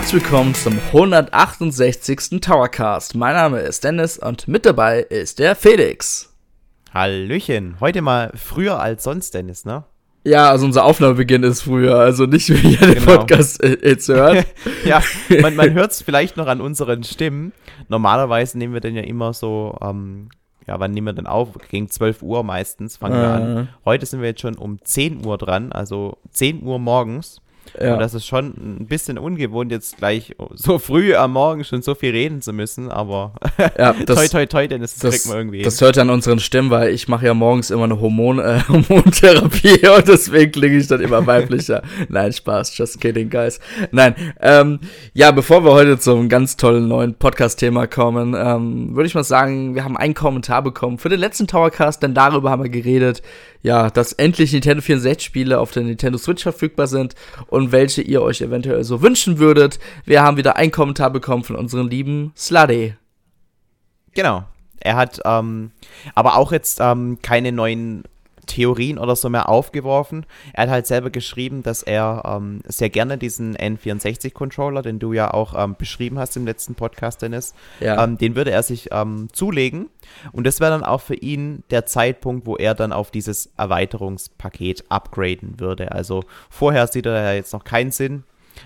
Herzlich willkommen zum 168. Towercast. Mein Name ist Dennis und mit dabei ist der Felix. Hallöchen. Heute mal früher als sonst, Dennis, ne? Ja, also unser Aufnahmebeginn ist früher, also nicht wie ihr den Genau. Podcast äh, jetzt hört. ja, man, man hört es vielleicht noch an unseren Stimmen. Normalerweise nehmen wir den ja immer so, ähm, ja, wann nehmen wir denn auf? Gegen 12 Uhr meistens fangen wir Äh. an. Heute sind wir jetzt schon um 10 Uhr dran, also 10 Uhr morgens. Ja. Und das ist schon ein bisschen ungewohnt, jetzt gleich so früh am Morgen schon so viel reden zu müssen, aber ja, toi, das, toi, toi, Dennis, das, das, kriegt man irgendwie das hört an unseren Stimmen, weil ich mache ja morgens immer eine Hormon, äh, Hormontherapie und deswegen klinge ich dann immer weiblicher. Nein, Spaß, just kidding, guys. Nein, ähm, ja, bevor wir heute zum ganz tollen neuen Podcast-Thema kommen, ähm, würde ich mal sagen, wir haben einen Kommentar bekommen für den letzten Towercast, denn darüber haben wir geredet, ja, dass endlich Nintendo 64-Spiele auf der Nintendo Switch verfügbar sind und welche ihr euch eventuell so wünschen würdet. Wir haben wieder einen Kommentar bekommen von unserem lieben Sluddy. Genau. Er hat ähm, aber auch jetzt ähm, keine neuen Theorien oder so mehr aufgeworfen. Er hat halt selber geschrieben, dass er ähm, sehr gerne diesen N64-Controller, den du ja auch ähm, beschrieben hast im letzten Podcast, Dennis, Ja. ähm, den würde er sich ähm, zulegen. Und das wäre dann auch für ihn der Zeitpunkt, wo er dann auf dieses Erweiterungspaket upgraden würde. Also vorher sieht er ja jetzt noch keinen Sinn.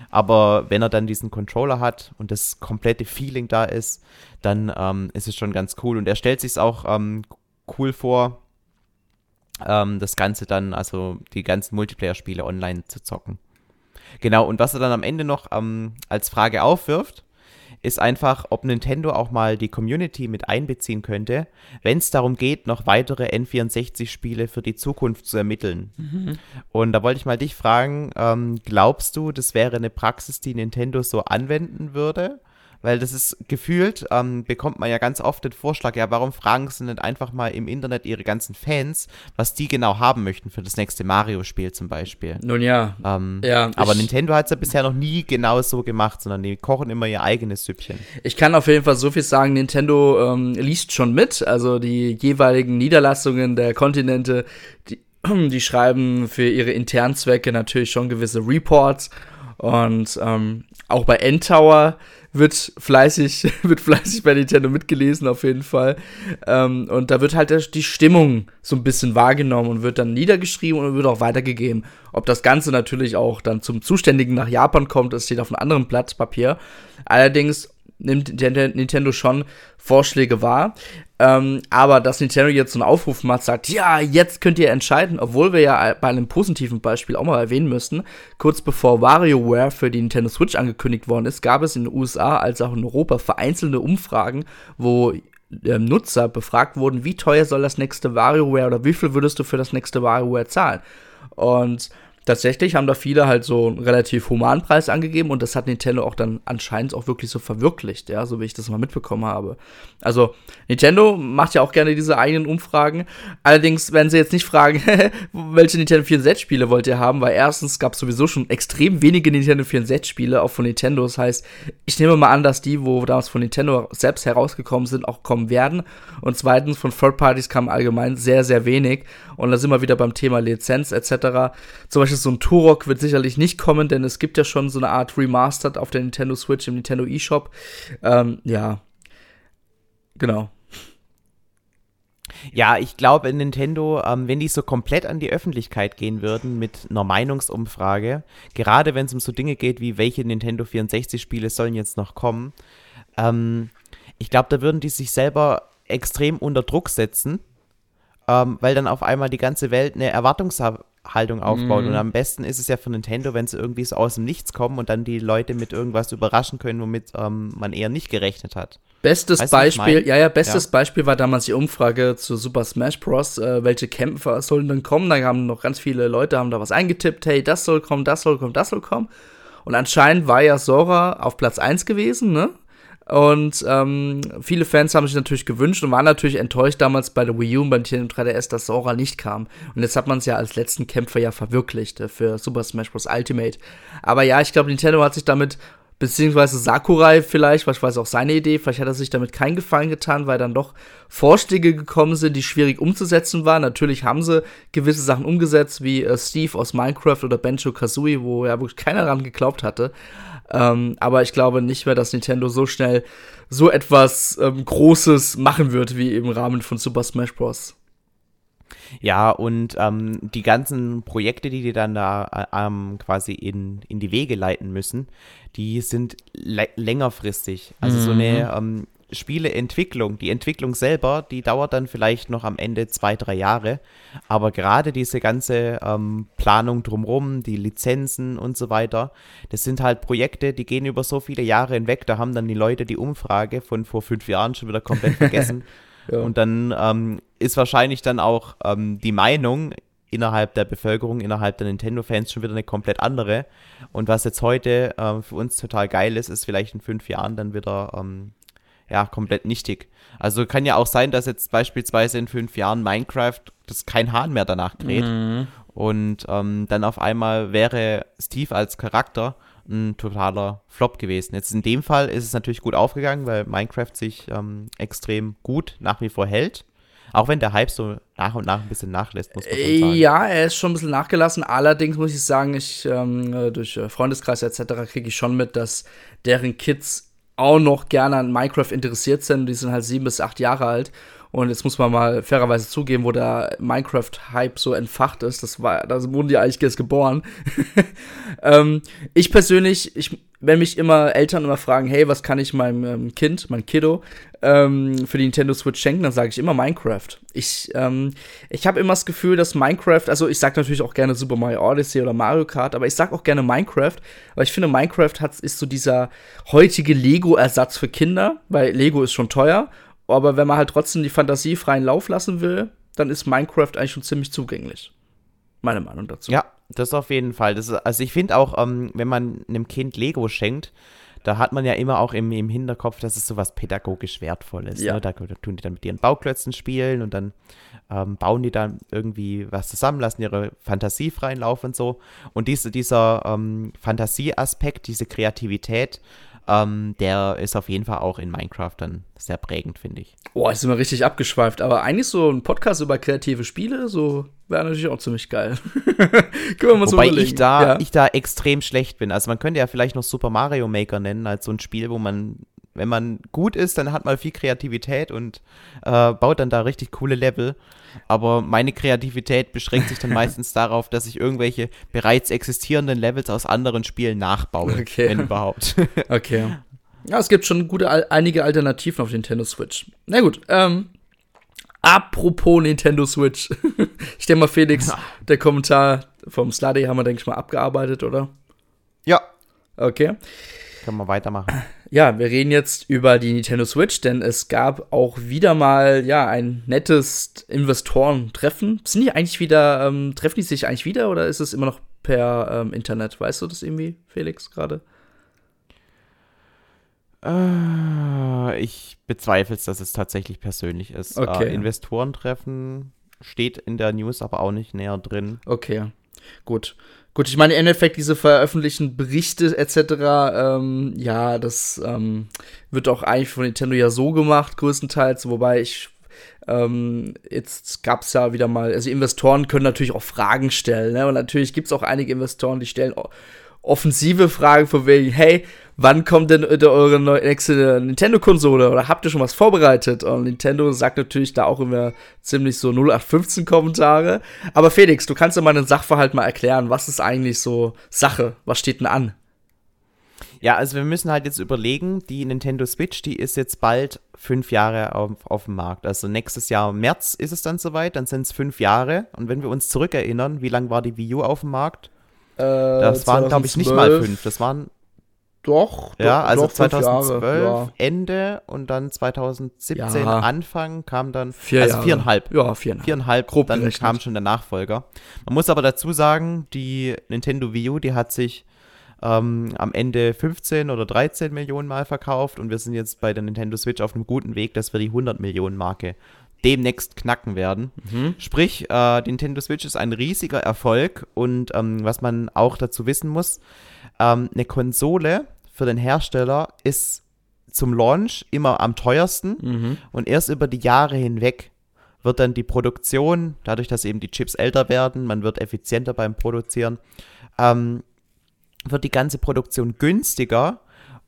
Aber wenn er dann diesen Controller hat und das komplette Feeling da ist, dann ähm, ist es schon ganz cool. Und er stellt sich auch ähm, cool vor, ähm, das Ganze dann, also die ganzen Multiplayer-Spiele online zu zocken. Genau, und was er dann am Ende noch ähm, als Frage aufwirft, ist einfach, ob Nintendo auch mal die Community mit einbeziehen könnte, wenn es darum geht, noch weitere N64-Spiele für die Zukunft zu ermitteln. Und da wollte ich mal dich fragen, ähm, glaubst du, das wäre eine Praxis, die Nintendo so anwenden würde? Weil das ist gefühlt, ähm, bekommt man ja ganz oft den Vorschlag, ja, warum fragen sie nicht einfach mal im Internet ihre ganzen Fans, was die genau haben möchten für das nächste Mario-Spiel zum Beispiel. Nun ja, Ähm, Ja, aber Nintendo hat es ja bisher noch nie genau so gemacht, sondern die kochen immer ihr eigenes Süppchen. Ich kann auf jeden Fall so viel sagen, Nintendo ähm, liest schon mit, also die jeweiligen Niederlassungen der Kontinente, die, die schreiben für ihre internen Zwecke natürlich schon gewisse Reports und ähm, auch bei N-Tower wird fleißig, wird fleißig bei Nintendo mitgelesen auf jeden Fall ähm, und da wird halt die Stimmung so ein bisschen wahrgenommen und wird dann niedergeschrieben und wird auch weitergegeben. Ob das Ganze natürlich auch dann zum Zuständigen nach Japan kommt, das steht auf einem anderen Blatt Papier. Allerdings nimmt Nintendo- schon Vorschläge wahr. Ähm, aber dass Nintendo jetzt so einen Aufruf macht, sagt, ja, jetzt könnt ihr entscheiden, obwohl wir ja bei einem positiven Beispiel auch mal erwähnen müssen, kurz bevor WarioWare für die Nintendo Switch angekündigt worden ist, gab es in den USA als auch in Europa vereinzelte Umfragen, wo ähm, Nutzer befragt wurden, wie teuer soll das nächste WarioWare oder wie viel würdest du für das nächste WarioWare zahlen? Und tatsächlich haben da viele halt so einen relativ humanen Preis angegeben und das hat Nintendo auch dann anscheinend auch wirklich so verwirklicht, ja, so wie ich das mal mitbekommen habe. Also, Nintendo macht ja auch gerne diese eigenen Umfragen. Allerdings werden sie jetzt nicht fragen, welche Nintendo 64-Spiele wollt ihr haben, weil erstens gab es sowieso schon extrem wenige Nintendo 64-Spiele, auch von Nintendo. Das heißt, ich nehme mal an, dass die, wo damals von Nintendo selbst herausgekommen sind, auch kommen werden. Und zweitens, von Third Parties kam allgemein sehr, sehr wenig. Und da sind wir wieder beim Thema Lizenz etc. Zum Beispiel so ein Turok wird sicherlich nicht kommen, denn es gibt ja schon so eine Art Remastered auf der Nintendo Switch im Nintendo eShop. Ähm, ja. Genau. Ja, ich glaube, Nintendo, ähm, wenn die so komplett an die Öffentlichkeit gehen würden mit einer Meinungsumfrage, gerade wenn es um so Dinge geht wie, welche Nintendo 64-Spiele sollen jetzt noch kommen, ähm, ich glaube, da würden die sich selber extrem unter Druck setzen, ähm, weil dann auf einmal die ganze Welt eine Erwartungshaltung aufbaut. Mhm. Und am besten ist es ja für Nintendo, wenn sie irgendwie so aus dem Nichts kommen und dann die Leute mit irgendwas überraschen können, womit ähm, man eher nicht gerechnet hat. Bestes Weißt Beispiel, ja, ja, bestes Ja. Beispiel war damals die Umfrage zu Super Smash Bros. Äh, welche Kämpfer sollen denn kommen? Da haben noch ganz viele Leute haben da was eingetippt, hey, das soll kommen, das soll kommen, das soll kommen. Und anscheinend war ja Sora auf Platz 1 gewesen, ne? Und ähm, viele Fans haben sich natürlich gewünscht und waren natürlich enttäuscht damals bei der Wii U und beim Nintendo 3DS, dass Sora nicht kam. Und jetzt hat man es ja als letzten Kämpfer ja verwirklicht äh, für Super Smash Bros. Ultimate. Aber ja, ich glaube, Nintendo hat sich damit beziehungsweise Sakurai vielleicht, weil ich weiß auch seine Idee, vielleicht hat er sich damit keinen Gefallen getan, weil dann doch Vorschläge gekommen sind, die schwierig umzusetzen waren. Natürlich haben sie gewisse Sachen umgesetzt, wie äh, Steve aus Minecraft oder Benjo Kazooie, wo ja wirklich keiner dran geglaubt hatte. Ähm, aber ich glaube nicht mehr, dass Nintendo so schnell so etwas ähm, Großes machen wird, wie im Rahmen von Super Smash Bros. Ja, und ähm, die ganzen Projekte, die die dann da äh, ähm, quasi in, in die Wege leiten müssen, die sind längerfristig. Also mhm. so eine ähm, Spieleentwicklung, die Entwicklung selber, die dauert dann vielleicht noch am Ende zwei, drei Jahre. Aber gerade diese ganze ähm, Planung drumherum, die Lizenzen und so weiter, das sind halt Projekte, die gehen über so viele Jahre hinweg. Da haben dann die Leute die Umfrage von vor fünf Jahren schon wieder komplett vergessen. ja. Und dann ähm, ist wahrscheinlich dann auch ähm, die Meinung innerhalb der Bevölkerung, innerhalb der Nintendo-Fans schon wieder eine komplett andere. Und was jetzt heute äh, für uns total geil ist, ist vielleicht in fünf Jahren dann wieder ähm, ja, komplett nichtig. Also kann ja auch sein, dass jetzt beispielsweise in fünf Jahren Minecraft das kein Hahn mehr danach dreht. Mhm. Und ähm, dann auf einmal wäre Steve als Charakter ein totaler Flop gewesen. Jetzt in dem Fall ist es natürlich gut aufgegangen, weil Minecraft sich ähm, extrem gut nach wie vor hält. Auch wenn der Hype so nach und nach ein bisschen nachlässt, muss man schon sagen. Ja, er ist schon ein bisschen nachgelassen. Allerdings muss ich sagen, ich ähm, äh, durch äh, Freundeskreis etc. kriege ich schon mit, dass deren Kids auch noch gerne an Minecraft interessiert sind. Die sind halt sieben bis acht Jahre alt. Und jetzt muss man mal fairerweise zugeben, wo der Minecraft-Hype so entfacht ist. Das war, da wurden die eigentlich erst geboren. ähm, ich persönlich, ich, wenn mich immer Eltern immer fragen, hey, was kann ich meinem ähm, Kind, mein Kiddo, ähm, für die Nintendo Switch schenken, dann sage ich immer Minecraft. Ich, ähm, ich habe immer das Gefühl, dass Minecraft, also ich sage natürlich auch gerne Super Mario Odyssey oder Mario Kart, aber ich sage auch gerne Minecraft, weil ich finde, Minecraft hat, ist so dieser heutige Lego-Ersatz für Kinder, weil Lego ist schon teuer aber wenn man halt trotzdem die Fantasie freien Lauf lassen will, dann ist Minecraft eigentlich schon ziemlich zugänglich. Meine Meinung dazu. Ja, das auf jeden Fall. Das ist, also ich finde auch, ähm, wenn man einem Kind Lego schenkt, da hat man ja immer auch im, im Hinterkopf, dass es so was pädagogisch Wertvolles. Ja. Ne? Da, da, tun die dann mit ihren Bauklötzen spielen und dann ähm, bauen die dann irgendwie was zusammen, lassen ihre Fantasie freien Lauf und so. Und diese, dieser ähm, Fantasieaspekt, diese Kreativität, ähm, der ist auf jeden Fall auch in Minecraft dann sehr prägend, finde ich. Boah, ist immer richtig abgeschweift. Aber eigentlich so ein Podcast über kreative Spiele, so wäre natürlich auch ziemlich geil. Können wir mal Wobei so ich da, ja. ich da extrem schlecht bin. Also man könnte ja vielleicht noch Super Mario Maker nennen, als so ein Spiel, wo man wenn man gut ist, dann hat man viel Kreativität und äh, baut dann da richtig coole Level. Aber meine Kreativität beschränkt sich dann meistens darauf, dass ich irgendwelche bereits existierenden Levels aus anderen Spielen nachbaue, okay. wenn überhaupt. okay. Ja, es gibt schon gute, einige Alternativen auf Nintendo Switch. Na gut, ähm, apropos Nintendo Switch. ich denke mal, Felix, der Kommentar vom Sluddy haben wir, denke ich mal, abgearbeitet, oder? Ja. Okay. Können wir weitermachen. Ja, wir reden jetzt über die Nintendo Switch, denn es gab auch wieder mal ja ein nettes Investorentreffen. Sind die eigentlich wieder, ähm, treffen die sich eigentlich wieder oder ist es immer noch per ähm, Internet? Weißt du das irgendwie, Felix, gerade? Äh, ich bezweifle es, dass es tatsächlich persönlich ist. Okay. Äh, Investorentreffen steht in der News aber auch nicht näher drin. Okay, gut. Gut, ich meine, im Endeffekt diese veröffentlichten Berichte etc., ähm, ja, das ähm, wird auch eigentlich von Nintendo ja so gemacht, größtenteils, wobei ich ähm, jetzt gab es ja wieder mal, also Investoren können natürlich auch Fragen stellen, ne? Und natürlich gibt es auch einige Investoren, die stellen offensive Fragen von wegen, hey, wann kommt denn eure nächste Nintendo-Konsole oder habt ihr schon was vorbereitet? Und Nintendo sagt natürlich da auch immer ziemlich so 0815 Kommentare. Aber Felix, du kannst ja mal den Sachverhalt mal erklären. Was ist eigentlich so Sache? Was steht denn an? Ja, also wir müssen halt jetzt überlegen, die Nintendo Switch, die ist jetzt bald fünf Jahre auf, auf dem Markt. Also nächstes Jahr März ist es dann soweit, dann sind es fünf Jahre. Und wenn wir uns zurückerinnern, wie lange war die Wii U auf dem Markt? Äh, das waren, glaube ich, nicht mal fünf. Das waren doch. Ja, doch, also doch, 2012 Jahre, Ende und dann 2017 ja. Anfang kam dann Vier also Jahre. viereinhalb. Ja, viereinhalb. Viereinhalb, Grob dann gerechnet. kam schon der Nachfolger. Man muss aber dazu sagen, die Nintendo Wii U, die hat sich ähm, am Ende 15 oder 13 Millionen Mal verkauft und wir sind jetzt bei der Nintendo Switch auf einem guten Weg, dass wir die 100 Millionen Marke demnächst knacken werden. Mhm. Sprich, äh, die Nintendo Switch ist ein riesiger Erfolg und ähm, was man auch dazu wissen muss, ähm, eine Konsole für den Hersteller ist zum Launch immer am teuersten mhm. und erst über die Jahre hinweg wird dann die Produktion, dadurch, dass eben die Chips älter werden, man wird effizienter beim Produzieren, ähm, wird die ganze Produktion günstiger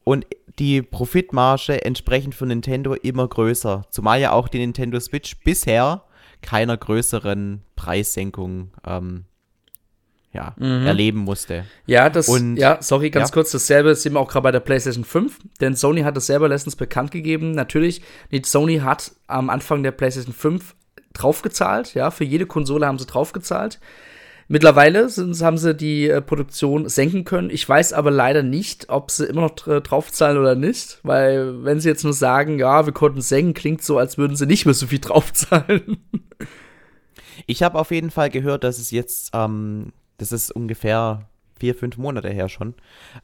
und die Profitmarge entsprechend für Nintendo immer größer. Zumal ja auch die Nintendo Switch bisher keiner größeren Preissenkung ähm, ja, mhm. erleben musste. Ja, das, und, ja, sorry, ganz ja. kurz, dasselbe sehen wir auch gerade bei der PlayStation 5, denn Sony hat das selber letztens bekannt gegeben. Natürlich, Sony hat am Anfang der PlayStation 5 draufgezahlt, ja, für jede Konsole haben sie draufgezahlt. Mittlerweile sind, haben sie die äh, Produktion senken können. Ich weiß aber leider nicht, ob sie immer noch draufzahlen oder nicht, weil wenn sie jetzt nur sagen, ja, wir konnten senken, klingt so, als würden sie nicht mehr so viel draufzahlen. Ich habe auf jeden Fall gehört, dass es jetzt, ähm, das ist ungefähr vier, fünf Monate her schon,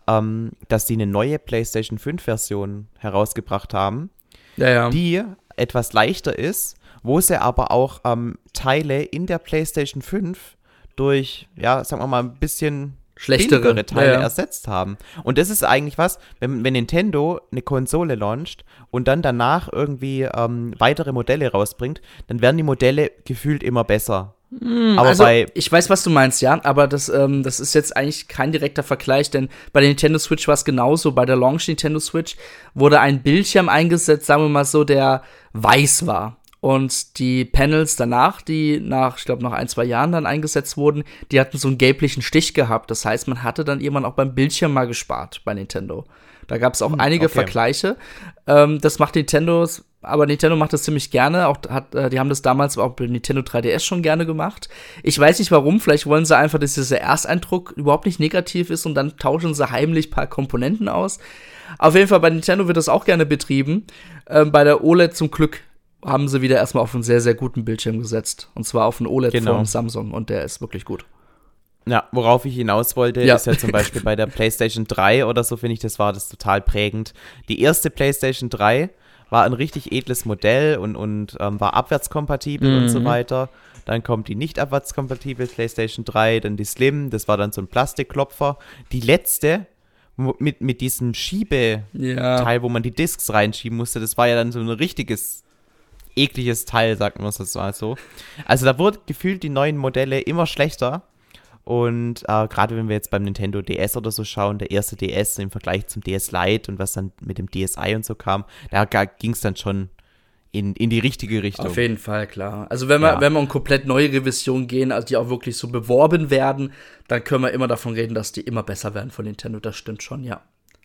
ähm, dass sie eine neue PlayStation 5 Version herausgebracht haben, ja, ja. die etwas leichter ist, wo sie aber auch ähm, Teile in der PlayStation 5 durch, ja, sagen wir mal, ein bisschen schlechtere Teile ja, ersetzt haben. Und das ist eigentlich was, wenn, wenn Nintendo eine Konsole launcht und dann danach irgendwie ähm, weitere Modelle rausbringt, dann werden die Modelle gefühlt immer besser. Hm, aber also, bei ich weiß, was du meinst, ja, aber das, ähm, das ist jetzt eigentlich kein direkter Vergleich, denn bei der Nintendo Switch war es genauso. Bei der Launch Nintendo Switch wurde ein Bildschirm eingesetzt, sagen wir mal so, der weiß war. Und die Panels danach, die nach, ich glaube, nach ein, zwei Jahren dann eingesetzt wurden, die hatten so einen gelblichen Stich gehabt. Das heißt, man hatte dann irgendwann auch beim Bildschirm mal gespart bei Nintendo. Da gab es auch hm, einige okay. Vergleiche. Ähm, das macht Nintendo, aber Nintendo macht das ziemlich gerne. Auch hat, äh, die haben das damals auch bei Nintendo 3DS schon gerne gemacht. Ich weiß nicht warum, vielleicht wollen sie einfach, dass dieser Ersteindruck überhaupt nicht negativ ist und dann tauschen sie heimlich ein paar Komponenten aus. Auf jeden Fall bei Nintendo wird das auch gerne betrieben. Ähm, bei der OLED zum Glück haben sie wieder erstmal auf einen sehr, sehr guten Bildschirm gesetzt. Und zwar auf einen OLED genau. von Samsung. Und der ist wirklich gut. Ja, worauf ich hinaus wollte, ja. ist ja zum Beispiel bei der PlayStation 3 oder so, finde ich, das war das total prägend. Die erste PlayStation 3 war ein richtig edles Modell und, und ähm, war abwärtskompatibel mhm. und so mhm. weiter. Dann kommt die nicht abwärtskompatible PlayStation 3, dann die Slim, das war dann so ein Plastikklopfer. Die letzte mit, mit diesem Schiebeteil, ja. wo man die Discs reinschieben musste, das war ja dann so ein richtiges ekliges Teil, sagt man es jetzt mal so. Also da wurde gefühlt die neuen Modelle immer schlechter. Und äh, gerade wenn wir jetzt beim Nintendo DS oder so schauen, der erste DS im Vergleich zum DS Lite und was dann mit dem DSi und so kam, da ging es dann schon in, in die richtige Richtung. Auf jeden Fall, klar. Also wenn wir, ja. wenn wir um komplett neue Revisionen gehen, also die auch wirklich so beworben werden, dann können wir immer davon reden, dass die immer besser werden von Nintendo. Das stimmt schon, ja.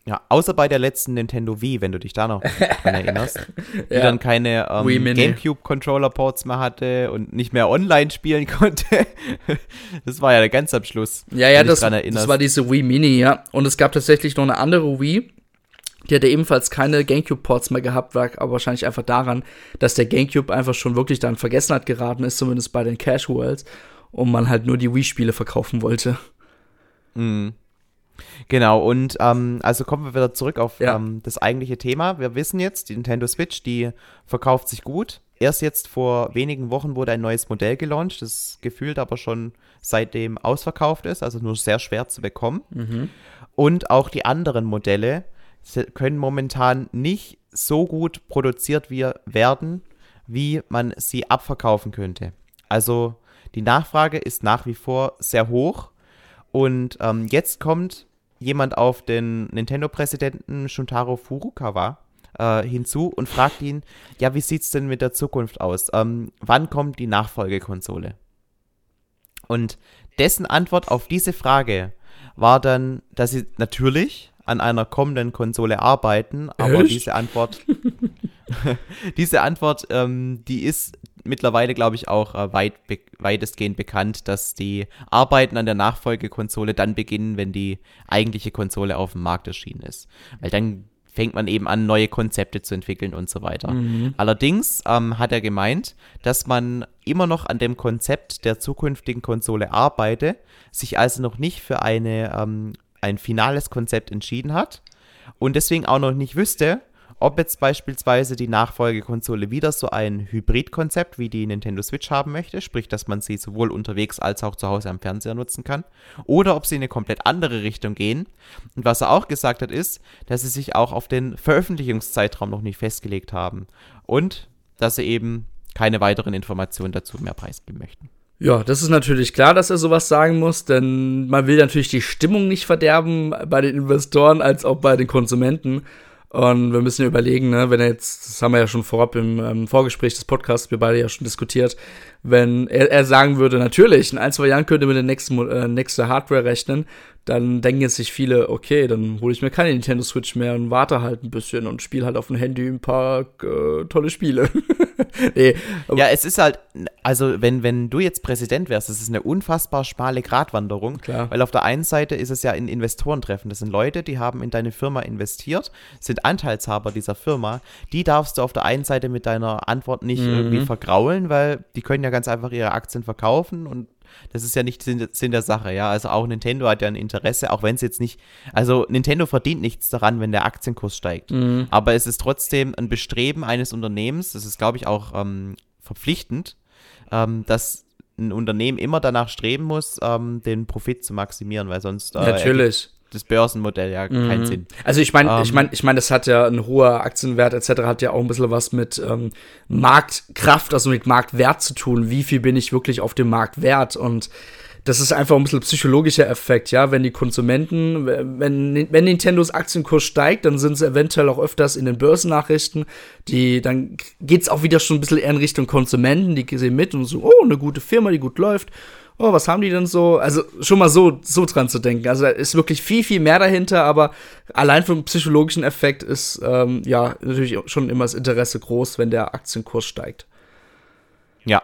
Ja, außer bei der letzten Nintendo Wii, wenn du dich da noch dran erinnerst, die ja. dann keine ähm, GameCube-Controller-Ports mehr hatte und nicht mehr online spielen konnte. das war ja der ganz am Schluss. Ja, ja, das, das war diese Wii Mini, ja. Und es gab tatsächlich noch eine andere Wii, die hatte ebenfalls keine GameCube-Ports mehr gehabt, war aber wahrscheinlich einfach daran, dass der GameCube einfach schon wirklich dann Vergessenheit geraten ist, zumindest bei den Casuals, und man halt nur die Wii-Spiele verkaufen wollte. Mhm. Genau, und ähm, also kommen wir wieder zurück auf ja. ähm, das eigentliche Thema. Wir wissen jetzt, die Nintendo Switch, die verkauft sich gut. Erst jetzt vor wenigen Wochen wurde ein neues Modell gelauncht, das gefühlt aber schon seitdem ausverkauft ist, also nur sehr schwer zu bekommen. Mhm. Und auch die anderen Modelle können momentan nicht so gut produziert werden, wie man sie abverkaufen könnte. Also die Nachfrage ist nach wie vor sehr hoch. Und ähm, jetzt kommt jemand auf den Nintendo-Präsidenten Shuntaro Furukawa äh, hinzu und fragt ihn, ja, wie sieht es denn mit der Zukunft aus? Ähm, wann kommt die Nachfolgekonsole? Und dessen Antwort auf diese Frage war dann, dass sie natürlich an einer kommenden Konsole arbeiten, aber Echt? diese Antwort, diese Antwort, ähm, die ist mittlerweile, glaube ich, auch äh, weit be weitestgehend bekannt, dass die Arbeiten an der Nachfolgekonsole dann beginnen, wenn die eigentliche Konsole auf dem Markt erschienen ist. Weil dann fängt man eben an, neue Konzepte zu entwickeln und so weiter. Mhm. Allerdings ähm, hat er gemeint, dass man immer noch an dem Konzept der zukünftigen Konsole arbeite, sich also noch nicht für eine, ähm, ein finales Konzept entschieden hat und deswegen auch noch nicht wüsste, ob jetzt beispielsweise die Nachfolgekonsole wieder so ein Hybridkonzept wie die Nintendo Switch haben möchte, sprich, dass man sie sowohl unterwegs als auch zu Hause am Fernseher nutzen kann, oder ob sie in eine komplett andere Richtung gehen. Und was er auch gesagt hat, ist, dass sie sich auch auf den Veröffentlichungszeitraum noch nicht festgelegt haben und dass sie eben keine weiteren Informationen dazu mehr preisgeben möchten. Ja, das ist natürlich klar, dass er sowas sagen muss, denn man will natürlich die Stimmung nicht verderben bei den Investoren als auch bei den Konsumenten. Und wir müssen überlegen, ne, wenn er jetzt, das haben wir ja schon vorab im ähm, Vorgespräch des Podcasts, wir beide ja schon diskutiert, wenn er, er sagen würde, natürlich, in ein, zwei Jahren könnte mit der nächsten, äh, nächste Hardware rechnen, dann denken jetzt sich viele, okay, dann hole ich mir keine Nintendo Switch mehr und warte halt ein bisschen und spiele halt auf dem Handy ein paar äh, tolle Spiele. nee, ja, es ist halt, also wenn, wenn du jetzt Präsident wärst, das ist eine unfassbar schmale Gratwanderung, Klar. weil auf der einen Seite ist es ja ein Investorentreffen. Das sind Leute, die haben in deine Firma investiert, sind Anteilshaber dieser Firma. Die darfst du auf der einen Seite mit deiner Antwort nicht mhm. irgendwie vergraulen, weil die können ja ganz einfach ihre Aktien verkaufen und das ist ja nicht Sinn, Sinn der Sache, ja. Also auch Nintendo hat ja ein Interesse, auch wenn es jetzt nicht, also Nintendo verdient nichts daran, wenn der Aktienkurs steigt. Mhm. Aber es ist trotzdem ein Bestreben eines Unternehmens, das ist, glaube ich, auch ähm, verpflichtend, ähm, dass ein Unternehmen immer danach streben muss, ähm, den Profit zu maximieren, weil sonst äh, Natürlich das Börsenmodell ja mhm. keinen Sinn. Also ich meine, um, ich ähm, meine, ich meine, das hat ja ein hoher Aktienwert etc. hat ja auch ein bisschen was mit ähm, Marktkraft, also mit Marktwert zu tun. Wie viel bin ich wirklich auf dem Markt wert? Und das ist einfach ein bisschen psychologischer Effekt, ja. Wenn die Konsumenten, wenn, wenn Nintendos Aktienkurs steigt, dann sind es eventuell auch öfters in den Börsennachrichten, die, dann geht's auch wieder schon ein bisschen eher in Richtung Konsumenten, die sehen mit und so, oh, eine gute Firma, die gut läuft oh, was haben die denn so? Also schon mal so, so dran zu denken. Also da ist wirklich viel, viel mehr dahinter, aber allein vom psychologischen Effekt ist ähm, ja natürlich schon immer das Interesse groß, wenn der Aktienkurs steigt. Ja.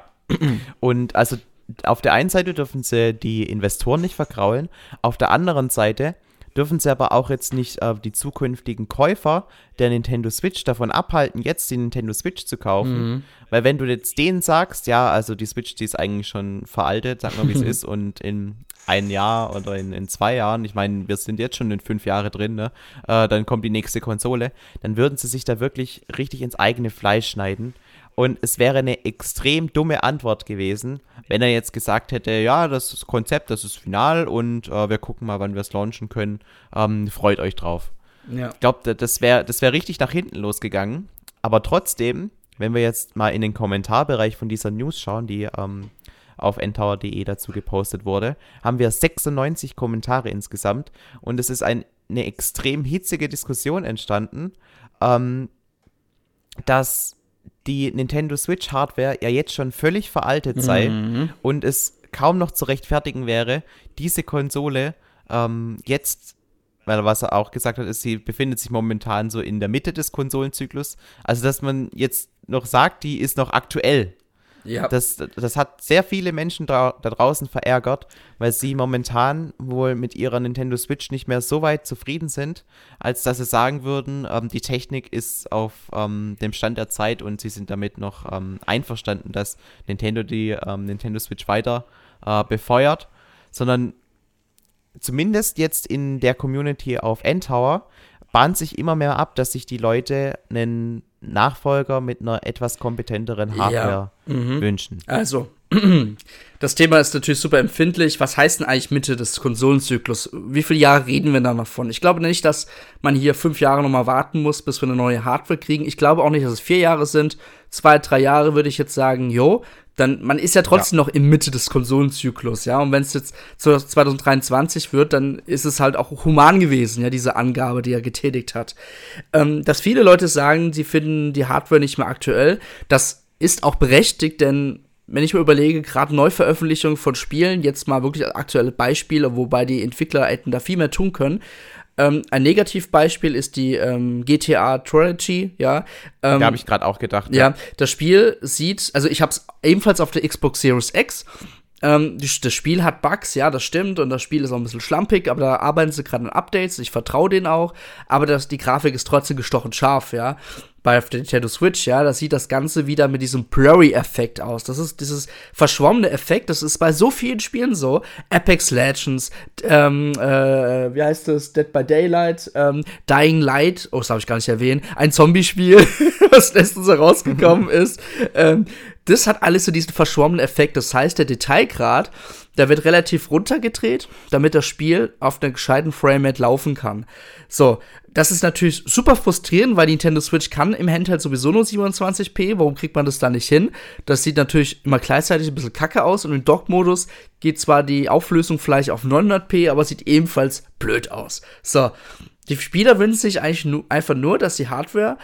Und also auf der einen Seite dürfen sie die Investoren nicht vergraulen, auf der anderen Seite dürfen sie aber auch jetzt nicht äh, die zukünftigen Käufer der Nintendo Switch davon abhalten, jetzt die Nintendo Switch zu kaufen. Mhm. Weil wenn du jetzt denen sagst, ja, also die Switch, die ist eigentlich schon veraltet, sag mal, wie es ist, und in ein Jahr oder in, in zwei Jahren, ich meine, wir sind jetzt schon in fünf Jahre drin, ne? Äh, dann kommt die nächste Konsole, dann würden sie sich da wirklich richtig ins eigene Fleisch schneiden und es wäre eine extrem dumme Antwort gewesen, wenn er jetzt gesagt hätte, ja, das Konzept, das ist final und äh, wir gucken mal, wann wir es launchen können. Ähm, freut euch drauf. Ja. Ich glaube, das wäre das wär richtig nach hinten losgegangen. Aber trotzdem, wenn wir jetzt mal in den Kommentarbereich von dieser News schauen, die ähm, auf ntower.de dazu gepostet wurde, haben wir 96 Kommentare insgesamt und es ist ein, eine extrem hitzige Diskussion entstanden, ähm, dass die Nintendo Switch Hardware ja jetzt schon völlig veraltet sei mhm. und es kaum noch zu rechtfertigen wäre, diese Konsole ähm, jetzt, weil was er auch gesagt hat, ist, sie befindet sich momentan so in der Mitte des Konsolenzyklus. Also, dass man jetzt noch sagt, die ist noch aktuell. Ja. Das, das hat sehr viele Menschen da, da draußen verärgert, weil sie momentan wohl mit ihrer Nintendo Switch nicht mehr so weit zufrieden sind, als dass sie sagen würden, ähm, die Technik ist auf ähm, dem Stand der Zeit und sie sind damit noch ähm, einverstanden, dass Nintendo die ähm, Nintendo Switch weiter äh, befeuert, sondern zumindest jetzt in der Community auf N-Tower bahnt sich immer mehr ab, dass sich die Leute einen Nachfolger mit einer etwas kompetenteren Hardware ja. mhm. wünschen. Also, das Thema ist natürlich super empfindlich. Was heißt denn eigentlich Mitte des Konsolenzyklus? Wie viele Jahre reden wir da davon? Ich glaube nicht, dass man hier fünf Jahre nochmal warten muss, bis wir eine neue Hardware kriegen. Ich glaube auch nicht, dass es vier Jahre sind. Zwei, drei Jahre würde ich jetzt sagen, jo. Dann, man ist ja trotzdem ja. noch in Mitte des Konsolenzyklus, ja. Und wenn es jetzt 2023 wird, dann ist es halt auch human gewesen, ja, diese Angabe, die er getätigt hat. Ähm, dass viele Leute sagen, sie finden die Hardware nicht mehr aktuell, das ist auch berechtigt, denn wenn ich mir überlege, gerade Neuveröffentlichung von Spielen, jetzt mal wirklich aktuelle Beispiele, wobei die Entwickler hätten da viel mehr tun können. Ähm, ein Negativbeispiel ist die ähm, GTA Trilogy, ja. Ähm, da habe ich gerade auch gedacht. Ja, ja, das Spiel sieht, also ich habe es ebenfalls auf der Xbox Series X. Ähm, das Spiel hat Bugs, ja, das stimmt, und das Spiel ist auch ein bisschen schlampig, aber da arbeiten sie gerade an Updates, ich vertraue denen auch, aber das, die Grafik ist trotzdem gestochen scharf, ja bei der Nintendo Switch, ja, da sieht das Ganze wieder mit diesem Blurry-Effekt aus. Das ist dieses verschwommene Effekt, das ist bei so vielen Spielen so. Apex Legends, ähm, äh, wie heißt das? Dead by Daylight, ähm, Dying Light, oh, das habe ich gar nicht erwähnt, ein Zombie-Spiel, was letztens herausgekommen ist. Ähm, das hat alles so diesen verschwommenen Effekt. Das heißt, der Detailgrad, der wird relativ runtergedreht, damit das Spiel auf einer gescheiten Framerate laufen kann. So, das ist natürlich super frustrierend, weil die Nintendo Switch kann im Handheld sowieso nur 27p. Warum kriegt man das da nicht hin? Das sieht natürlich immer gleichzeitig ein bisschen kacke aus und im Dock-Modus geht zwar die Auflösung vielleicht auf 900p, aber sieht ebenfalls blöd aus. So, die Spieler wünschen sich eigentlich nur, einfach nur, dass die Hardware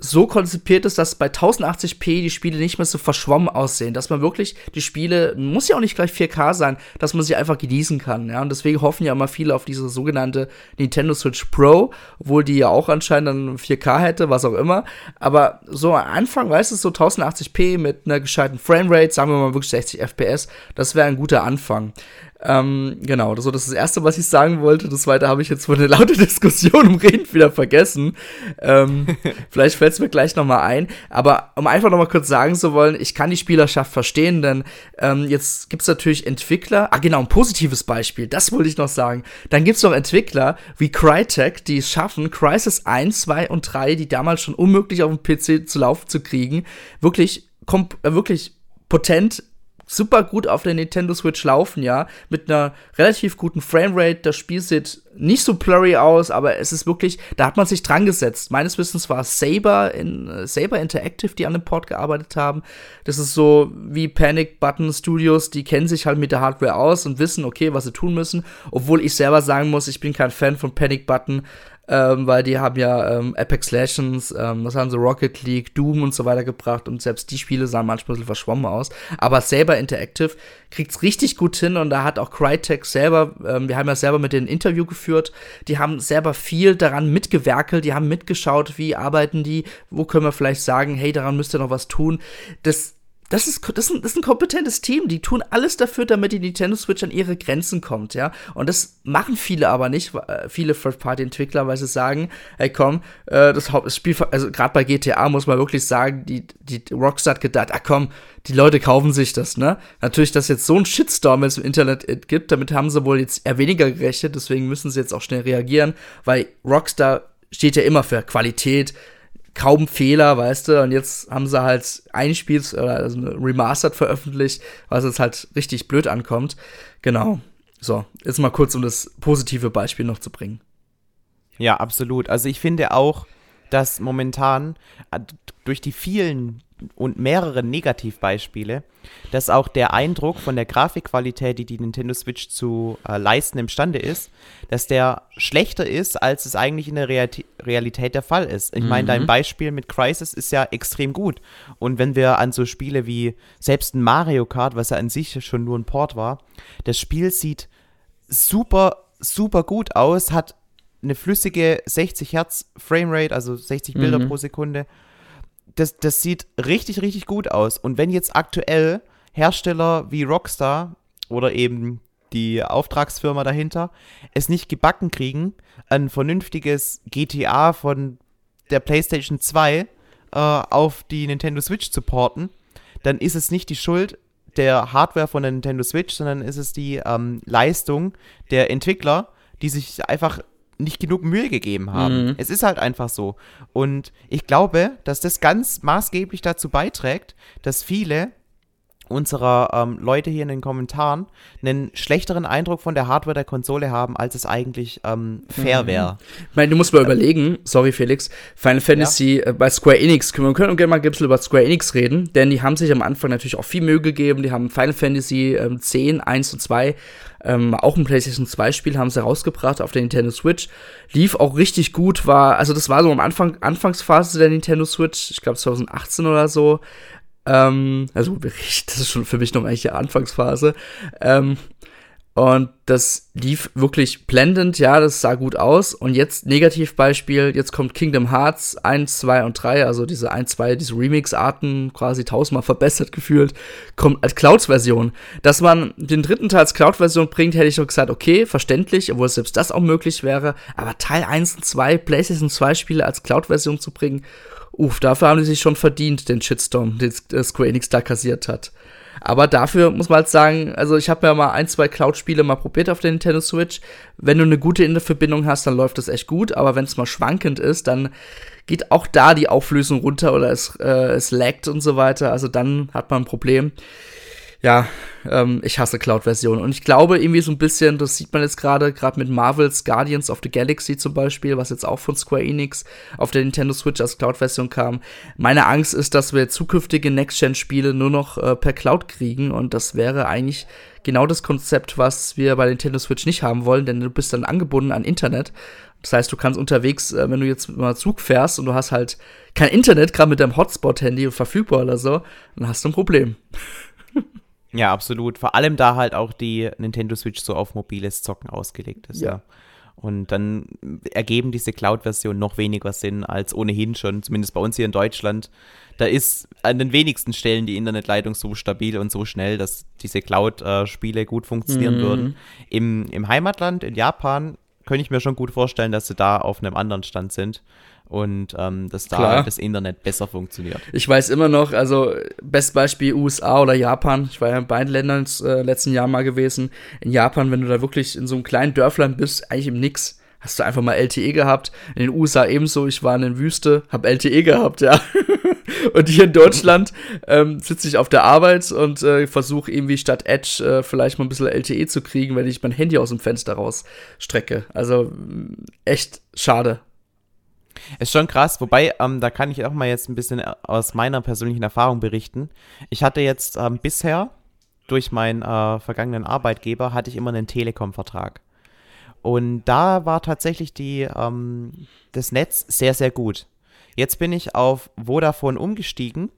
so konzipiert ist, dass bei 1080p die Spiele nicht mehr so verschwommen aussehen, dass man wirklich die Spiele, muss ja auch nicht gleich 4K sein, dass man sie einfach genießen kann, ja, und deswegen hoffen ja immer viele auf diese sogenannte Nintendo Switch Pro, obwohl die ja auch anscheinend dann 4K hätte, was auch immer, aber so am Anfang, weißt du, so 1080p mit einer gescheiten Framerate, sagen wir mal wirklich 60 FPS, das wäre ein guter Anfang. Ähm, genau, das war das Erste, was ich sagen wollte. Das Zweite habe ich jetzt für eine laute Diskussion um Reden wieder vergessen. Ähm, vielleicht fällt es mir gleich nochmal ein. Aber um einfach nochmal kurz sagen zu wollen, ich kann die Spielerschaft verstehen, denn ähm, jetzt gibt es natürlich Entwickler. Ah, genau, ein positives Beispiel, das wollte ich noch sagen. Dann gibt es noch Entwickler wie Crytek, die es schaffen, Crisis 1, 2 und 3, die damals schon unmöglich auf dem PC zu laufen zu kriegen, wirklich, äh, wirklich potent super gut auf der Nintendo Switch laufen, ja, mit einer relativ guten Framerate. Das Spiel sieht nicht so blurry aus, aber es ist wirklich, da hat man sich dran gesetzt. Meines Wissens war Saber in äh, Saber Interactive, die an dem Port gearbeitet haben. Das ist so wie Panic Button Studios, die kennen sich halt mit der Hardware aus und wissen, okay, was sie tun müssen. Obwohl ich selber sagen muss, ich bin kein Fan von Panic Button ähm, weil die haben ja ähm, Apex Legends, ähm, was haben sie, Rocket League, Doom und so weiter gebracht und selbst die Spiele sahen manchmal ein bisschen verschwommen aus. Aber Saber Interactive kriegt's richtig gut hin und da hat auch Crytek selber, ähm, wir haben ja selber mit denen ein Interview geführt, die haben selber viel daran mitgewerkelt, die haben mitgeschaut, wie arbeiten die, wo können wir vielleicht sagen, hey, daran müsst ihr noch was tun. Das das ist, das, ist ein, das ist ein kompetentes Team. Die tun alles dafür, damit die Nintendo Switch an ihre Grenzen kommt, ja. Und das machen viele aber nicht, äh, viele Third-Party-Entwickler, weil sie sagen, hey komm, äh, das Hauptspiel, also gerade bei GTA muss man wirklich sagen, die, die Rockstar hat gedacht, ah komm, die Leute kaufen sich das, ne? Natürlich, dass jetzt so ein Shitstorm jetzt im Internet gibt, damit haben sie wohl jetzt eher weniger gerechnet, deswegen müssen sie jetzt auch schnell reagieren, weil Rockstar steht ja immer für Qualität, kaum Fehler, weißt du, und jetzt haben sie halt ein Spiel, also Remastered veröffentlicht, was jetzt halt richtig blöd ankommt. Genau. So, jetzt mal kurz, um das positive Beispiel noch zu bringen. Ja, absolut. Also ich finde auch, dass momentan äh, durch die vielen und mehrere Negativbeispiele, dass auch der Eindruck von der Grafikqualität, die die Nintendo Switch zu äh, leisten imstande ist, dass der schlechter ist, als es eigentlich in der Realität, Realität der Fall ist. Ich meine, dein mhm. Beispiel mit Crisis ist ja extrem gut. Und wenn wir an so Spiele wie selbst ein Mario Kart, was ja an sich schon nur ein Port war, das Spiel sieht super, super gut aus, hat eine flüssige 60 Hertz Framerate, also 60 Bilder mhm. pro Sekunde das, das sieht richtig, richtig gut aus. Und wenn jetzt aktuell Hersteller wie Rockstar oder eben die Auftragsfirma dahinter es nicht gebacken kriegen, ein vernünftiges GTA von der PlayStation 2 äh, auf die Nintendo Switch zu porten, dann ist es nicht die Schuld der Hardware von der Nintendo Switch, sondern ist es die ähm, Leistung der Entwickler, die sich einfach nicht genug Mühe gegeben haben. Mhm. Es ist halt einfach so. Und ich glaube, dass das ganz maßgeblich dazu beiträgt, dass viele unserer ähm, Leute hier in den Kommentaren einen schlechteren Eindruck von der Hardware der Konsole haben, als es eigentlich ähm, fair mhm. wäre. Ich meine, du musst mal überlegen, sorry Felix, Final Fantasy ja. äh, bei Square Enix, wir können gerne mal ein bisschen über Square Enix reden, denn die haben sich am Anfang natürlich auch viel Mühe gegeben, die haben Final Fantasy ähm, 10, 1 und 2 ähm, auch ein PlayStation 2 Spiel haben sie rausgebracht auf der Nintendo Switch. Lief auch richtig gut, war, also das war so am Anfang, Anfangsphase der Nintendo Switch, ich glaube 2018 oder so. Ähm, also, das ist schon für mich noch eigentlich die Anfangsphase. Ähm, und das lief wirklich blendend, ja, das sah gut aus. Und jetzt Negativbeispiel, jetzt kommt Kingdom Hearts 1, 2 und 3, also diese 1, 2, diese Remix-Arten quasi tausendmal verbessert gefühlt, kommt als Cloud-Version. Dass man den dritten Teil als Cloud-Version bringt, hätte ich noch gesagt, okay, verständlich, obwohl selbst das auch möglich wäre. Aber Teil 1 und 2, PlayStation 2 Spiele als Cloud-Version zu bringen, Uff, dafür haben sie sich schon verdient, den Shitstorm, den Square Enix da kassiert hat. Aber dafür muss man halt sagen, also ich habe ja mal ein, zwei Cloud-Spiele mal probiert auf der Nintendo Switch. Wenn du eine gute Internetverbindung hast, dann läuft das echt gut. Aber wenn es mal schwankend ist, dann geht auch da die Auflösung runter oder es, äh, es laggt und so weiter. Also dann hat man ein Problem ja, ähm, ich hasse Cloud-Versionen. Und ich glaube irgendwie so ein bisschen, das sieht man jetzt gerade, gerade mit Marvels Guardians of the Galaxy zum Beispiel, was jetzt auch von Square Enix auf der Nintendo Switch als Cloud-Version kam. Meine Angst ist, dass wir zukünftige Next-Gen-Spiele nur noch äh, per Cloud kriegen und das wäre eigentlich genau das Konzept, was wir bei Nintendo Switch nicht haben wollen, denn du bist dann angebunden an Internet. Das heißt, du kannst unterwegs, äh, wenn du jetzt mal Zug fährst und du hast halt kein Internet, gerade mit deinem Hotspot-Handy verfügbar oder so, dann hast du ein Problem. Ja, absolut. Vor allem da halt auch die Nintendo Switch so auf mobiles Zocken ausgelegt ist. Ja. ja. Und dann ergeben diese Cloud-Versionen noch weniger Sinn als ohnehin schon, zumindest bei uns hier in Deutschland. Da ist an den wenigsten Stellen die Internetleitung so stabil und so schnell, dass diese Cloud-Spiele gut funktionieren mhm. würden. Im, Im Heimatland, in Japan, könnte ich mir schon gut vorstellen, dass sie da auf einem anderen Stand sind und ähm, dass da Klar. das Internet besser funktioniert. Ich weiß immer noch, also best Beispiel USA oder Japan. Ich war ja in beiden Ländern äh, letzten Jahr mal gewesen. In Japan, wenn du da wirklich in so einem kleinen Dörfland bist, eigentlich im Nix. Hast du einfach mal LTE gehabt. In den USA ebenso. Ich war in der Wüste, hab LTE gehabt, ja. und hier in Deutschland ähm, sitze ich auf der Arbeit und äh, versuche irgendwie statt Edge äh, vielleicht mal ein bisschen LTE zu kriegen, wenn ich mein Handy aus dem Fenster rausstrecke. Also echt schade. Ist schon krass, wobei, ähm, da kann ich auch mal jetzt ein bisschen äh, aus meiner persönlichen Erfahrung berichten. Ich hatte jetzt ähm, bisher durch meinen äh, vergangenen Arbeitgeber hatte ich immer einen Telekom-Vertrag. Und da war tatsächlich die, ähm, das Netz sehr, sehr gut. Jetzt bin ich auf Vodafone umgestiegen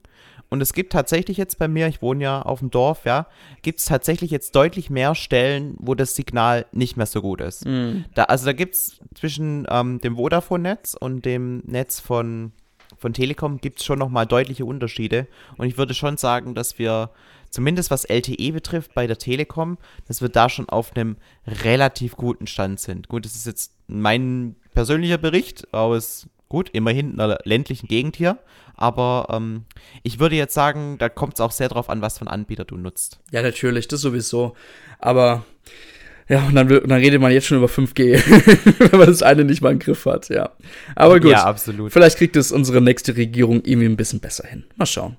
und es gibt tatsächlich jetzt bei mir, ich wohne ja auf dem Dorf, ja, gibt es tatsächlich jetzt deutlich mehr Stellen, wo das Signal nicht mehr so gut ist. Mhm. Da, also da gibt es zwischen ähm, dem Vodafone-Netz und dem Netz von, von Telekom gibt es schon nochmal deutliche Unterschiede. Und ich würde schon sagen, dass wir zumindest was LTE betrifft bei der Telekom, dass wir da schon auf einem relativ guten Stand sind. Gut, das ist jetzt mein persönlicher Bericht aus, gut, immerhin einer ländlichen Gegend hier. Aber ähm, ich würde jetzt sagen, da kommt es auch sehr drauf an, was für einen Anbieter du nutzt. Ja, natürlich, das sowieso. Aber ja, und dann, dann redet man jetzt schon über 5G, wenn man das eine nicht mal im Griff hat, ja. Aber gut. Ja, absolut. Vielleicht kriegt es unsere nächste Regierung irgendwie ein bisschen besser hin. Mal schauen.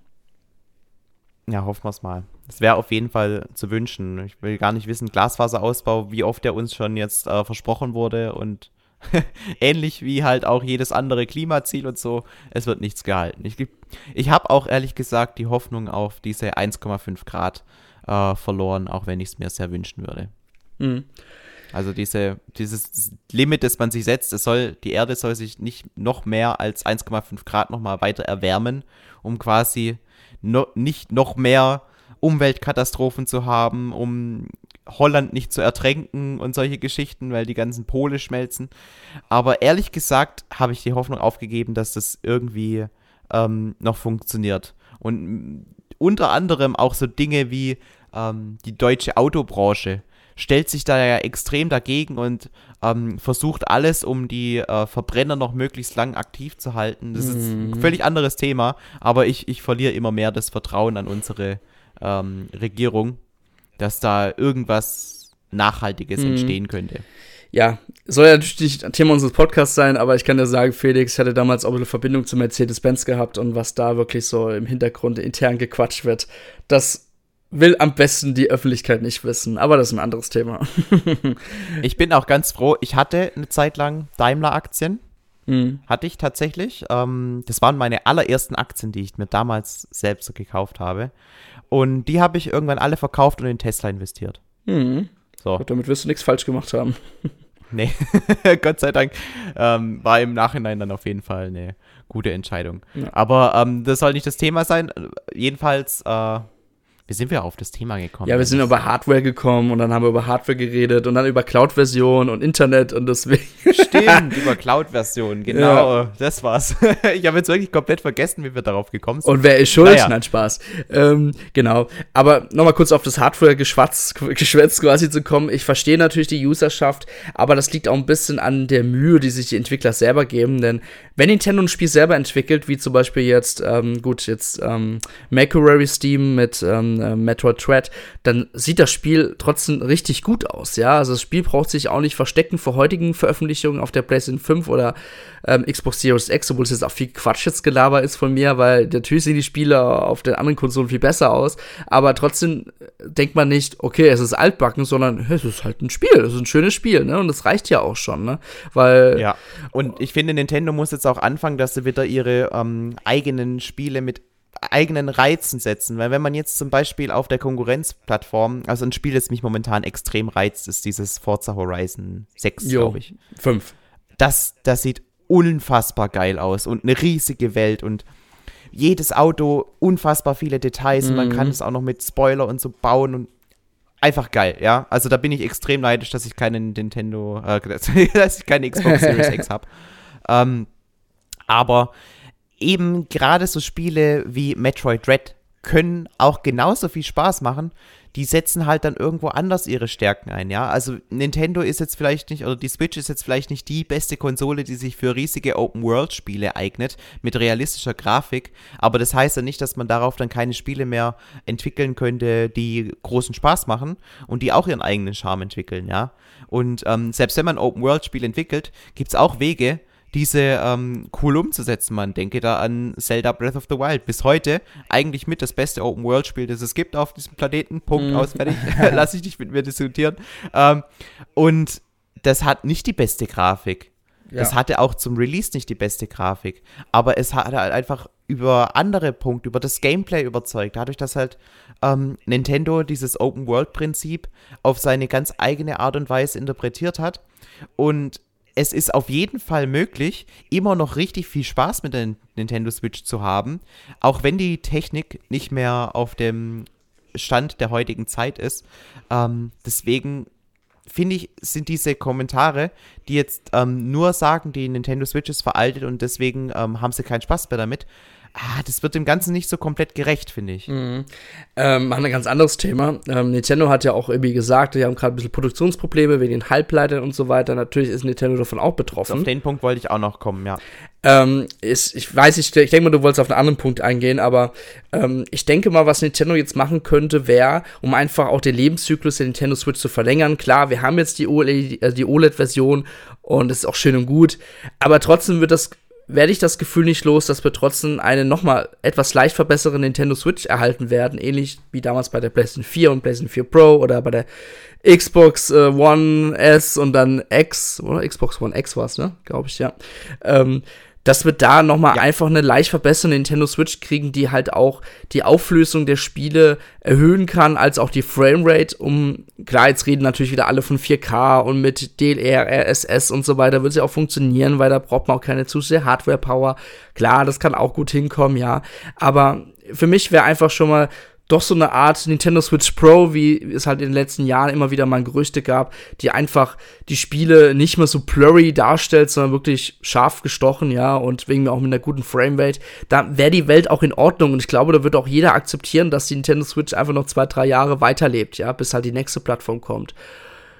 Ja, hoffen wir es mal. Es wäre auf jeden Fall zu wünschen. Ich will gar nicht wissen, Glasfaserausbau, wie oft der uns schon jetzt äh, versprochen wurde und ähnlich wie halt auch jedes andere Klimaziel und so, es wird nichts gehalten. Ich, ich habe auch ehrlich gesagt die Hoffnung auf diese 1,5 Grad äh, verloren, auch wenn ich es mir sehr wünschen würde. Mhm. Also diese, dieses Limit, das man sich setzt, es soll, die Erde soll sich nicht noch mehr als 1,5 Grad nochmal weiter erwärmen, um quasi no, nicht noch mehr Umweltkatastrophen zu haben, um Holland nicht zu ertränken und solche Geschichten, weil die ganzen Pole schmelzen. Aber ehrlich gesagt habe ich die Hoffnung aufgegeben, dass das irgendwie ähm, noch funktioniert. Und unter anderem auch so Dinge wie ähm, die deutsche Autobranche stellt sich da ja extrem dagegen und ähm, versucht alles, um die äh, Verbrenner noch möglichst lang aktiv zu halten. Das mhm. ist ein mhm. völlig anderes Thema, aber ich, ich verliere immer mehr das Vertrauen an unsere ähm, Regierung dass da irgendwas Nachhaltiges mhm. entstehen könnte. Ja, soll ja natürlich nicht Thema unseres Podcasts sein, aber ich kann dir sagen, Felix hatte damals auch eine Verbindung zu Mercedes-Benz gehabt und was da wirklich so im Hintergrund intern gequatscht wird, das will am besten die Öffentlichkeit nicht wissen, aber das ist ein anderes Thema. ich bin auch ganz froh, ich hatte eine Zeit lang Daimler-Aktien. Mhm. Hatte ich tatsächlich. Ähm, das waren meine allerersten Aktien, die ich mir damals selbst so gekauft habe. Und die habe ich irgendwann alle verkauft und in Tesla investiert. Mhm. So. Gut, damit wirst du nichts falsch gemacht haben. nee, Gott sei Dank. Ähm, war im Nachhinein dann auf jeden Fall eine gute Entscheidung. Ja. Aber ähm, das soll nicht das Thema sein. Jedenfalls äh, wie sind wir auf das Thema gekommen? Ja, wir sind über Hardware gekommen und dann haben wir über Hardware geredet und dann über Cloud-Version und Internet und deswegen. Stimmt, über Cloud-Version, genau. Ja. Das war's. ich habe jetzt wirklich komplett vergessen, wie wir darauf gekommen sind. Und wer ist schuld? Naja. Nein, Spaß. Ähm, genau. Aber nochmal kurz auf das Hardware-Geschwätz quasi zu kommen. Ich verstehe natürlich die Userschaft, aber das liegt auch ein bisschen an der Mühe, die sich die Entwickler selber geben. Denn wenn Nintendo ein Spiel selber entwickelt, wie zum Beispiel jetzt, ähm, gut, jetzt ähm, Macquarie Steam mit ähm, äh, Metroid Dread, dann sieht das Spiel trotzdem richtig gut aus, ja. Also das Spiel braucht sich auch nicht verstecken vor heutigen Veröffentlichungen auf der PlayStation 5 oder ähm, Xbox Series X, obwohl es jetzt auch viel Quatsch jetzt Gelaber ist von mir, weil natürlich sehen die Spiele auf den anderen Konsolen viel besser aus, aber trotzdem denkt man nicht, okay, es ist altbacken, sondern es ist halt ein Spiel, es ist ein schönes Spiel, ne? Und das reicht ja auch schon, ne? Weil ja. Und ich finde, Nintendo muss jetzt auch anfangen, dass sie wieder ihre ähm, eigenen Spiele mit eigenen Reizen setzen. Weil wenn man jetzt zum Beispiel auf der Konkurrenzplattform, also ein Spiel, das mich momentan extrem reizt, ist dieses Forza Horizon 6, glaube ich. 5. Das, das sieht unfassbar geil aus und eine riesige Welt und jedes Auto unfassbar viele Details mhm. und man kann mhm. es auch noch mit Spoiler und so bauen und einfach geil, ja. Also da bin ich extrem neidisch, dass ich keinen Nintendo, äh, dass ich keine Xbox Series X habe. Ähm, aber eben gerade so Spiele wie Metroid Dread können auch genauso viel Spaß machen. Die setzen halt dann irgendwo anders ihre Stärken ein, ja. Also Nintendo ist jetzt vielleicht nicht, oder die Switch ist jetzt vielleicht nicht die beste Konsole, die sich für riesige Open-World-Spiele eignet, mit realistischer Grafik. Aber das heißt ja nicht, dass man darauf dann keine Spiele mehr entwickeln könnte, die großen Spaß machen und die auch ihren eigenen Charme entwickeln, ja. Und ähm, selbst wenn man Open-World-Spiel entwickelt, gibt es auch Wege, diese ähm, cool umzusetzen. Man denke da an Zelda Breath of the Wild. Bis heute eigentlich mit das beste Open-World-Spiel, das es gibt auf diesem Planeten. Punkt, mm. aus, fertig. Lass ich dich mit mir diskutieren. Ähm, und das hat nicht die beste Grafik. Ja. Hatte auch zum Release nicht die beste Grafik. Aber es hat halt einfach über andere Punkte, über das Gameplay überzeugt. Dadurch, dass halt ähm, Nintendo dieses Open-World-Prinzip auf seine ganz eigene Art und Weise interpretiert hat. Und es ist auf jeden Fall möglich, immer noch richtig viel Spaß mit der Nintendo Switch zu haben, auch wenn die Technik nicht mehr auf dem Stand der heutigen Zeit ist. Ähm, deswegen finde ich, sind diese Kommentare, die jetzt ähm, nur sagen, die Nintendo Switch ist veraltet und deswegen ähm, haben sie keinen Spaß mehr damit, ah, das wird dem Ganzen nicht so komplett gerecht, finde ich. Mhm. Ähm, ein ganz anderes Thema. Ähm, Nintendo hat ja auch irgendwie gesagt, die haben gerade ein bisschen Produktionsprobleme wegen den Halbleitern und so weiter. Natürlich ist Nintendo davon auch betroffen. Auf den Punkt wollte ich auch noch kommen, ja. Ähm, ist, ich weiß nicht, ich denke mal, du wolltest auf einen anderen Punkt eingehen, aber ähm, ich denke mal, was Nintendo jetzt machen könnte, wäre, um einfach auch den Lebenszyklus der Nintendo Switch zu verlängern. Klar, wir haben jetzt die OLED-Version äh, und es ist auch schön und gut, aber trotzdem wird das werde ich das Gefühl nicht los, dass wir trotzdem eine nochmal etwas leicht verbesserte Nintendo Switch erhalten werden, ähnlich wie damals bei der PlayStation 4 und PlayStation 4 Pro oder bei der Xbox äh, One S und dann X, oder Xbox One X war es, ne? Glaube ich, ja. Ähm, dass wir da nochmal ja. einfach eine leicht verbesserte Nintendo Switch kriegen, die halt auch die Auflösung der Spiele erhöhen kann, als auch die Framerate, um, klar, jetzt reden natürlich wieder alle von 4K und mit DLR, RSS und so weiter, wird es ja auch funktionieren, weil da braucht man auch keine zusätzliche Hardware-Power. Klar, das kann auch gut hinkommen, ja, aber für mich wäre einfach schon mal doch so eine Art Nintendo Switch Pro, wie es halt in den letzten Jahren immer wieder mal Gerüchte gab, die einfach die Spiele nicht mehr so blurry darstellt, sondern wirklich scharf gestochen, ja, und wegen mir auch mit einer guten Framerate. Da wäre die Welt auch in Ordnung und ich glaube, da wird auch jeder akzeptieren, dass die Nintendo Switch einfach noch zwei, drei Jahre weiterlebt, ja, bis halt die nächste Plattform kommt.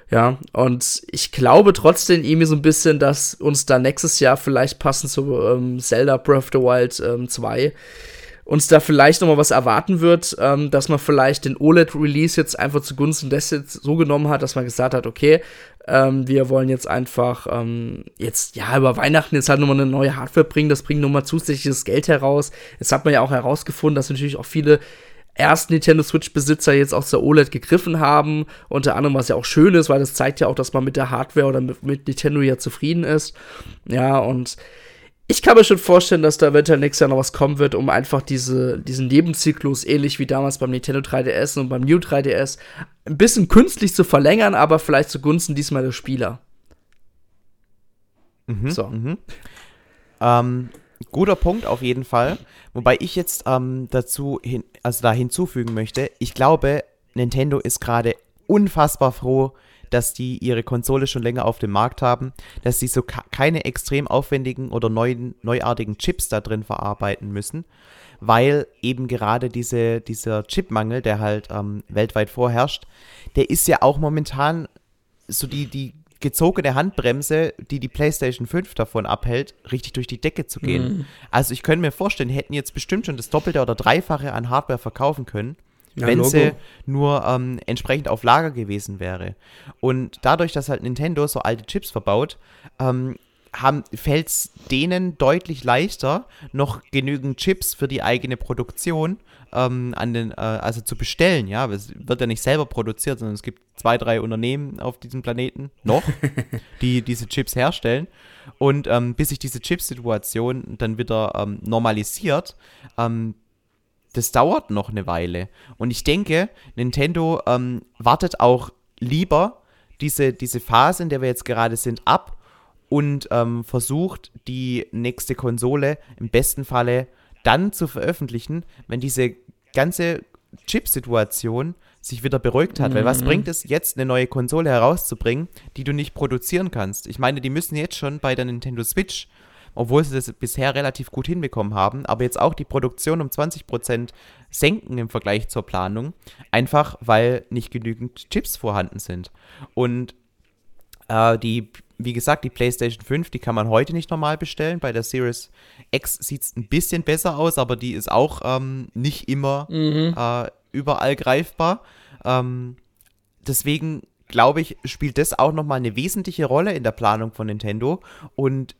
Ja, und ich glaube trotzdem irgendwie so ein bisschen, dass uns da nächstes Jahr vielleicht passend zu ähm, Zelda Breath of the Wild ähm, 2 uns da vielleicht noch mal was erwarten wird, ähm, dass man vielleicht den OLED-Release jetzt einfach zugunsten des jetzt so genommen hat, dass man gesagt hat, okay, ähm, wir wollen jetzt einfach ähm, jetzt, ja, über Weihnachten jetzt halt nochmal eine neue Hardware bringen, das bringt nochmal zusätzliches Geld heraus. Jetzt hat man ja auch herausgefunden, dass natürlich auch viele ersten Nintendo Switch-Besitzer jetzt auch zur OLED gegriffen haben. Unter anderem, was ja auch schön ist, weil das zeigt ja auch, dass man mit der Hardware oder mit, mit Nintendo ja zufrieden ist. Ja, und ich kann mir schon vorstellen, dass da eventuell nächstes Jahr noch was kommen wird, um einfach diese, diesen Nebenzyklus, ähnlich wie damals beim Nintendo 3DS und beim New 3DS, ein bisschen künstlich zu verlängern, aber vielleicht zugunsten diesmal der Spieler. Mhm, so. Mhm. Ähm, guter Punkt auf jeden Fall. Wobei ich jetzt ähm, dazu hin, also da hinzufügen möchte, ich glaube, Nintendo ist gerade unfassbar froh, dass die ihre Konsole schon länger auf dem Markt haben, dass sie so keine extrem aufwendigen oder neuen, neuartigen Chips da drin verarbeiten müssen, weil eben gerade diese, dieser Chipmangel, der halt ähm, weltweit vorherrscht, der ist ja auch momentan so die, die gezogene Handbremse, die die PlayStation 5 davon abhält, richtig durch die Decke zu gehen. Mhm. Also ich könnte mir vorstellen, die hätten jetzt bestimmt schon das Doppelte oder Dreifache an Hardware verkaufen können ja, wenn Logo. sie nur ähm, entsprechend auf Lager gewesen wäre. Und dadurch, dass halt Nintendo so alte Chips verbaut, ähm, fällt es denen deutlich leichter, noch genügend Chips für die eigene Produktion ähm, an den, äh, also zu bestellen, ja. Es wird ja nicht selber produziert, sondern es gibt zwei, drei Unternehmen auf diesem Planeten noch, die diese Chips herstellen. Und ähm, bis sich diese Chipsituation dann wieder ähm, normalisiert, ähm, das dauert noch eine Weile. Und ich denke, Nintendo ähm, wartet auch lieber diese, diese Phase, in der wir jetzt gerade sind, ab und ähm, versucht, die nächste Konsole im besten Falle dann zu veröffentlichen, wenn diese ganze Chip-Situation sich wieder beruhigt hat. Mhm. Weil was mhm. bringt es jetzt, eine neue Konsole herauszubringen, die du nicht produzieren kannst? Ich meine, die müssen jetzt schon bei der Nintendo Switch, obwohl sie das bisher relativ gut hinbekommen haben, aber jetzt auch die Produktion um 20% senken im Vergleich zur Planung, einfach weil nicht genügend Chips vorhanden sind. Und äh, die wie gesagt, die PlayStation 5, die kann man heute nicht normal bestellen. Bei der Series X sieht es ein bisschen besser aus, aber die ist auch ähm, nicht immer mhm. äh, überall greifbar. Ähm, deswegen glaube ich, spielt das auch nochmal eine wesentliche Rolle in der Planung von Nintendo. Und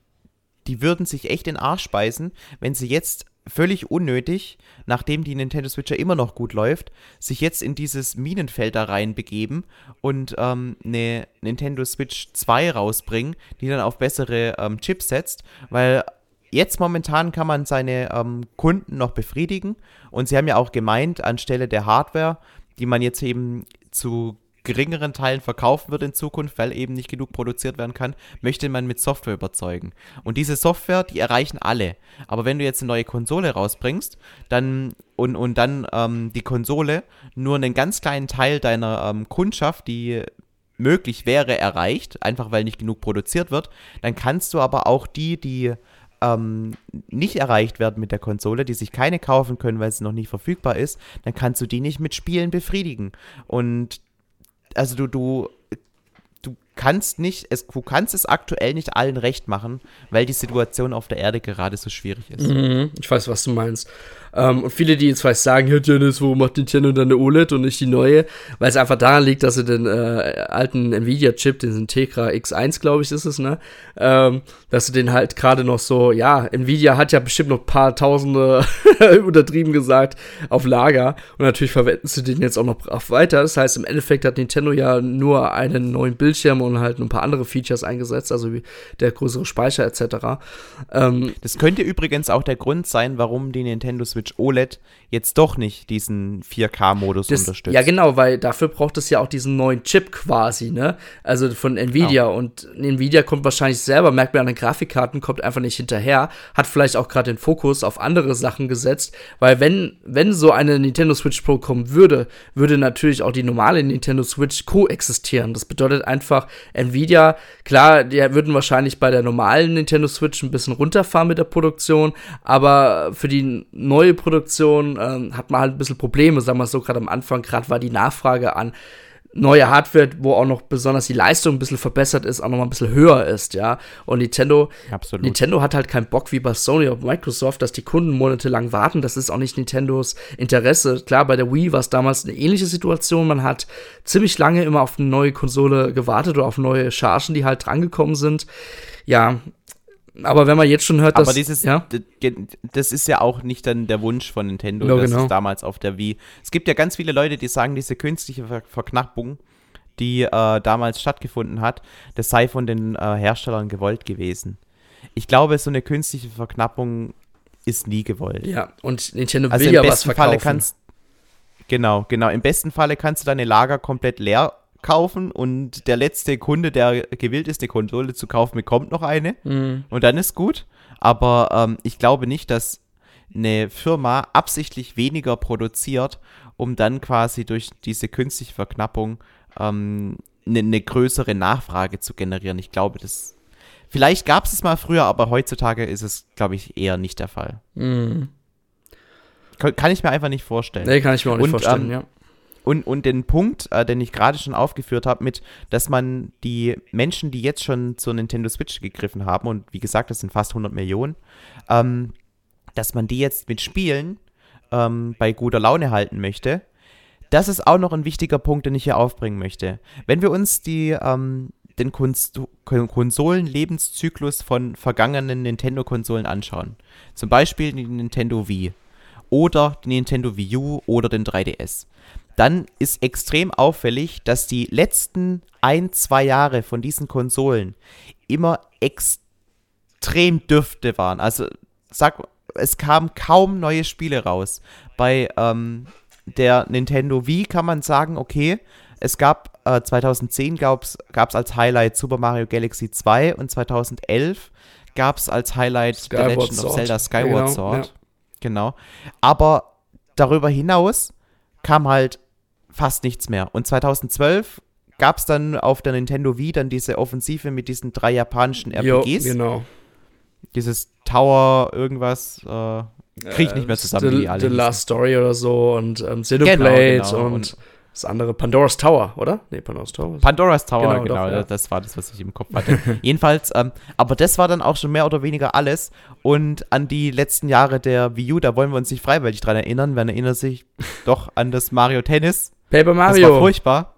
die würden sich echt den Arsch speisen, wenn sie jetzt völlig unnötig, nachdem die Nintendo Switch ja immer noch gut läuft, sich jetzt in dieses Minenfeld da rein begeben und ähm, eine Nintendo Switch 2 rausbringen, die dann auf bessere ähm, Chips setzt, weil jetzt momentan kann man seine ähm, Kunden noch befriedigen und sie haben ja auch gemeint, anstelle der Hardware, die man jetzt eben zu geringeren Teilen verkaufen wird in Zukunft, weil eben nicht genug produziert werden kann, möchte man mit Software überzeugen. Und diese Software, die erreichen alle. Aber wenn du jetzt eine neue Konsole rausbringst, dann und, und dann ähm, die Konsole nur einen ganz kleinen Teil deiner ähm, Kundschaft, die möglich wäre, erreicht, einfach weil nicht genug produziert wird, dann kannst du aber auch die, die ähm, nicht erreicht werden mit der Konsole, die sich keine kaufen können, weil sie noch nicht verfügbar ist, dann kannst du die nicht mit Spielen befriedigen. Und also du, du, du kannst nicht, es, du kannst es aktuell nicht allen recht machen, weil die Situation auf der Erde gerade so schwierig ist. Mhm, ich weiß, was du meinst. Ähm, und viele, die jetzt vielleicht sagen, ja, Dennis, warum macht Nintendo dann eine OLED und nicht die neue? Weil es einfach daran liegt, dass sie den äh, alten Nvidia-Chip, den Tegra X1, glaube ich, ist es, ne? Ähm, dass sie den halt gerade noch so, ja, Nvidia hat ja bestimmt noch ein paar Tausende, untertrieben gesagt, auf Lager. Und natürlich verwenden sie den jetzt auch noch weiter. Das heißt, im Endeffekt hat Nintendo ja nur einen neuen Bildschirm und halt ein paar andere Features eingesetzt, also wie der größere Speicher etc. Ähm, das könnte übrigens auch der Grund sein, warum die Nintendo Switch Switch OLED jetzt doch nicht diesen 4K-Modus unterstützt. Ja, genau, weil dafür braucht es ja auch diesen neuen Chip quasi, ne? Also von Nvidia. Oh. Und Nvidia kommt wahrscheinlich selber, merkt man an den Grafikkarten, kommt einfach nicht hinterher, hat vielleicht auch gerade den Fokus auf andere Sachen gesetzt, weil wenn, wenn so eine Nintendo Switch Pro kommen würde, würde natürlich auch die normale Nintendo Switch koexistieren. Das bedeutet einfach, Nvidia, klar, die würden wahrscheinlich bei der normalen Nintendo Switch ein bisschen runterfahren mit der Produktion, aber für die neue Produktion ähm, hat man halt ein bisschen Probleme, sagen wir so, gerade am Anfang, gerade war die Nachfrage an neue Hardware, wo auch noch besonders die Leistung ein bisschen verbessert ist, auch noch mal ein bisschen höher ist, ja. Und Nintendo, Absolut. Nintendo hat halt keinen Bock wie bei Sony oder Microsoft, dass die Kunden monatelang warten. Das ist auch nicht Nintendos Interesse. Klar, bei der Wii war es damals eine ähnliche Situation. Man hat ziemlich lange immer auf eine neue Konsole gewartet oder auf neue Chargen, die halt drangekommen sind. Ja, aber wenn man jetzt schon hört, dass. Aber dieses, ja? das ist ja auch nicht dann der Wunsch von Nintendo, ja, das genau. ist damals auf der Wii. Es gibt ja ganz viele Leute, die sagen, diese künstliche Ver Verknappung, die äh, damals stattgefunden hat, das sei von den äh, Herstellern gewollt gewesen. Ich glaube, so eine künstliche Verknappung ist nie gewollt. Ja, und Nintendo also will ja was verkaufen. Falle kannst, genau, genau. Im besten Falle kannst du deine Lager komplett leer kaufen und der letzte Kunde, der gewillt ist, die Konsole zu kaufen, bekommt noch eine mhm. und dann ist gut. Aber ähm, ich glaube nicht, dass eine Firma absichtlich weniger produziert, um dann quasi durch diese künstliche Verknappung ähm, eine, eine größere Nachfrage zu generieren. Ich glaube, das Vielleicht gab es es mal früher, aber heutzutage ist es, glaube ich, eher nicht der Fall. Mhm. Kann ich mir einfach nicht vorstellen. Nee, kann ich mir auch nicht Und, vorstellen, ähm, ja. Und, und den Punkt, äh, den ich gerade schon aufgeführt habe, mit, dass man die Menschen, die jetzt schon zur Nintendo Switch gegriffen haben, und wie gesagt, das sind fast 100 Millionen, ähm, dass man die jetzt mit Spielen ähm, bei guter Laune halten möchte, das ist auch noch ein wichtiger Punkt, den ich hier aufbringen möchte. Wenn wir uns die, ähm, den Konsolen-Lebenszyklus von vergangenen Nintendo-Konsolen anschauen, zum Beispiel die Nintendo Wii oder die Nintendo Wii U oder den 3DS, dann ist extrem auffällig, dass die letzten ein, zwei Jahre von diesen Konsolen immer extrem dürfte waren. Also sag, es kamen kaum neue Spiele raus. Bei ähm, der Nintendo Wii kann man sagen, okay, es gab äh, 2010 gab es als Highlight Super Mario Galaxy 2 und 2011 gab es als Highlight Skyward The Legend Sword. of Zelda Skyward Genau, Sword. ja. Genau. Aber darüber hinaus kam halt fast nichts mehr. Und 2012 gab es dann auf der Nintendo Wii dann diese Offensive mit diesen drei japanischen Jo, RPGs. genau. Dieses Tower irgendwas, äh, krieg ich nicht mehr zusammen, wie The, die alle The. Last Story oder so und ähm, Xenoblade Genau, genau. und, Und- das andere Pandora's Tower, oder? Nee, Pandora's Tower. Pandora's Tower, Genau, genau, doch, ja. das war das, was ich im Kopf hatte. Jedenfalls, ähm, aber das war dann auch schon mehr oder weniger alles. Und an die letzten Jahre der Wii U, da wollen wir uns nicht freiwillig dran erinnern. Man erinnert sich doch an das Mario Tennis. Paper Das war Mario. furchtbar.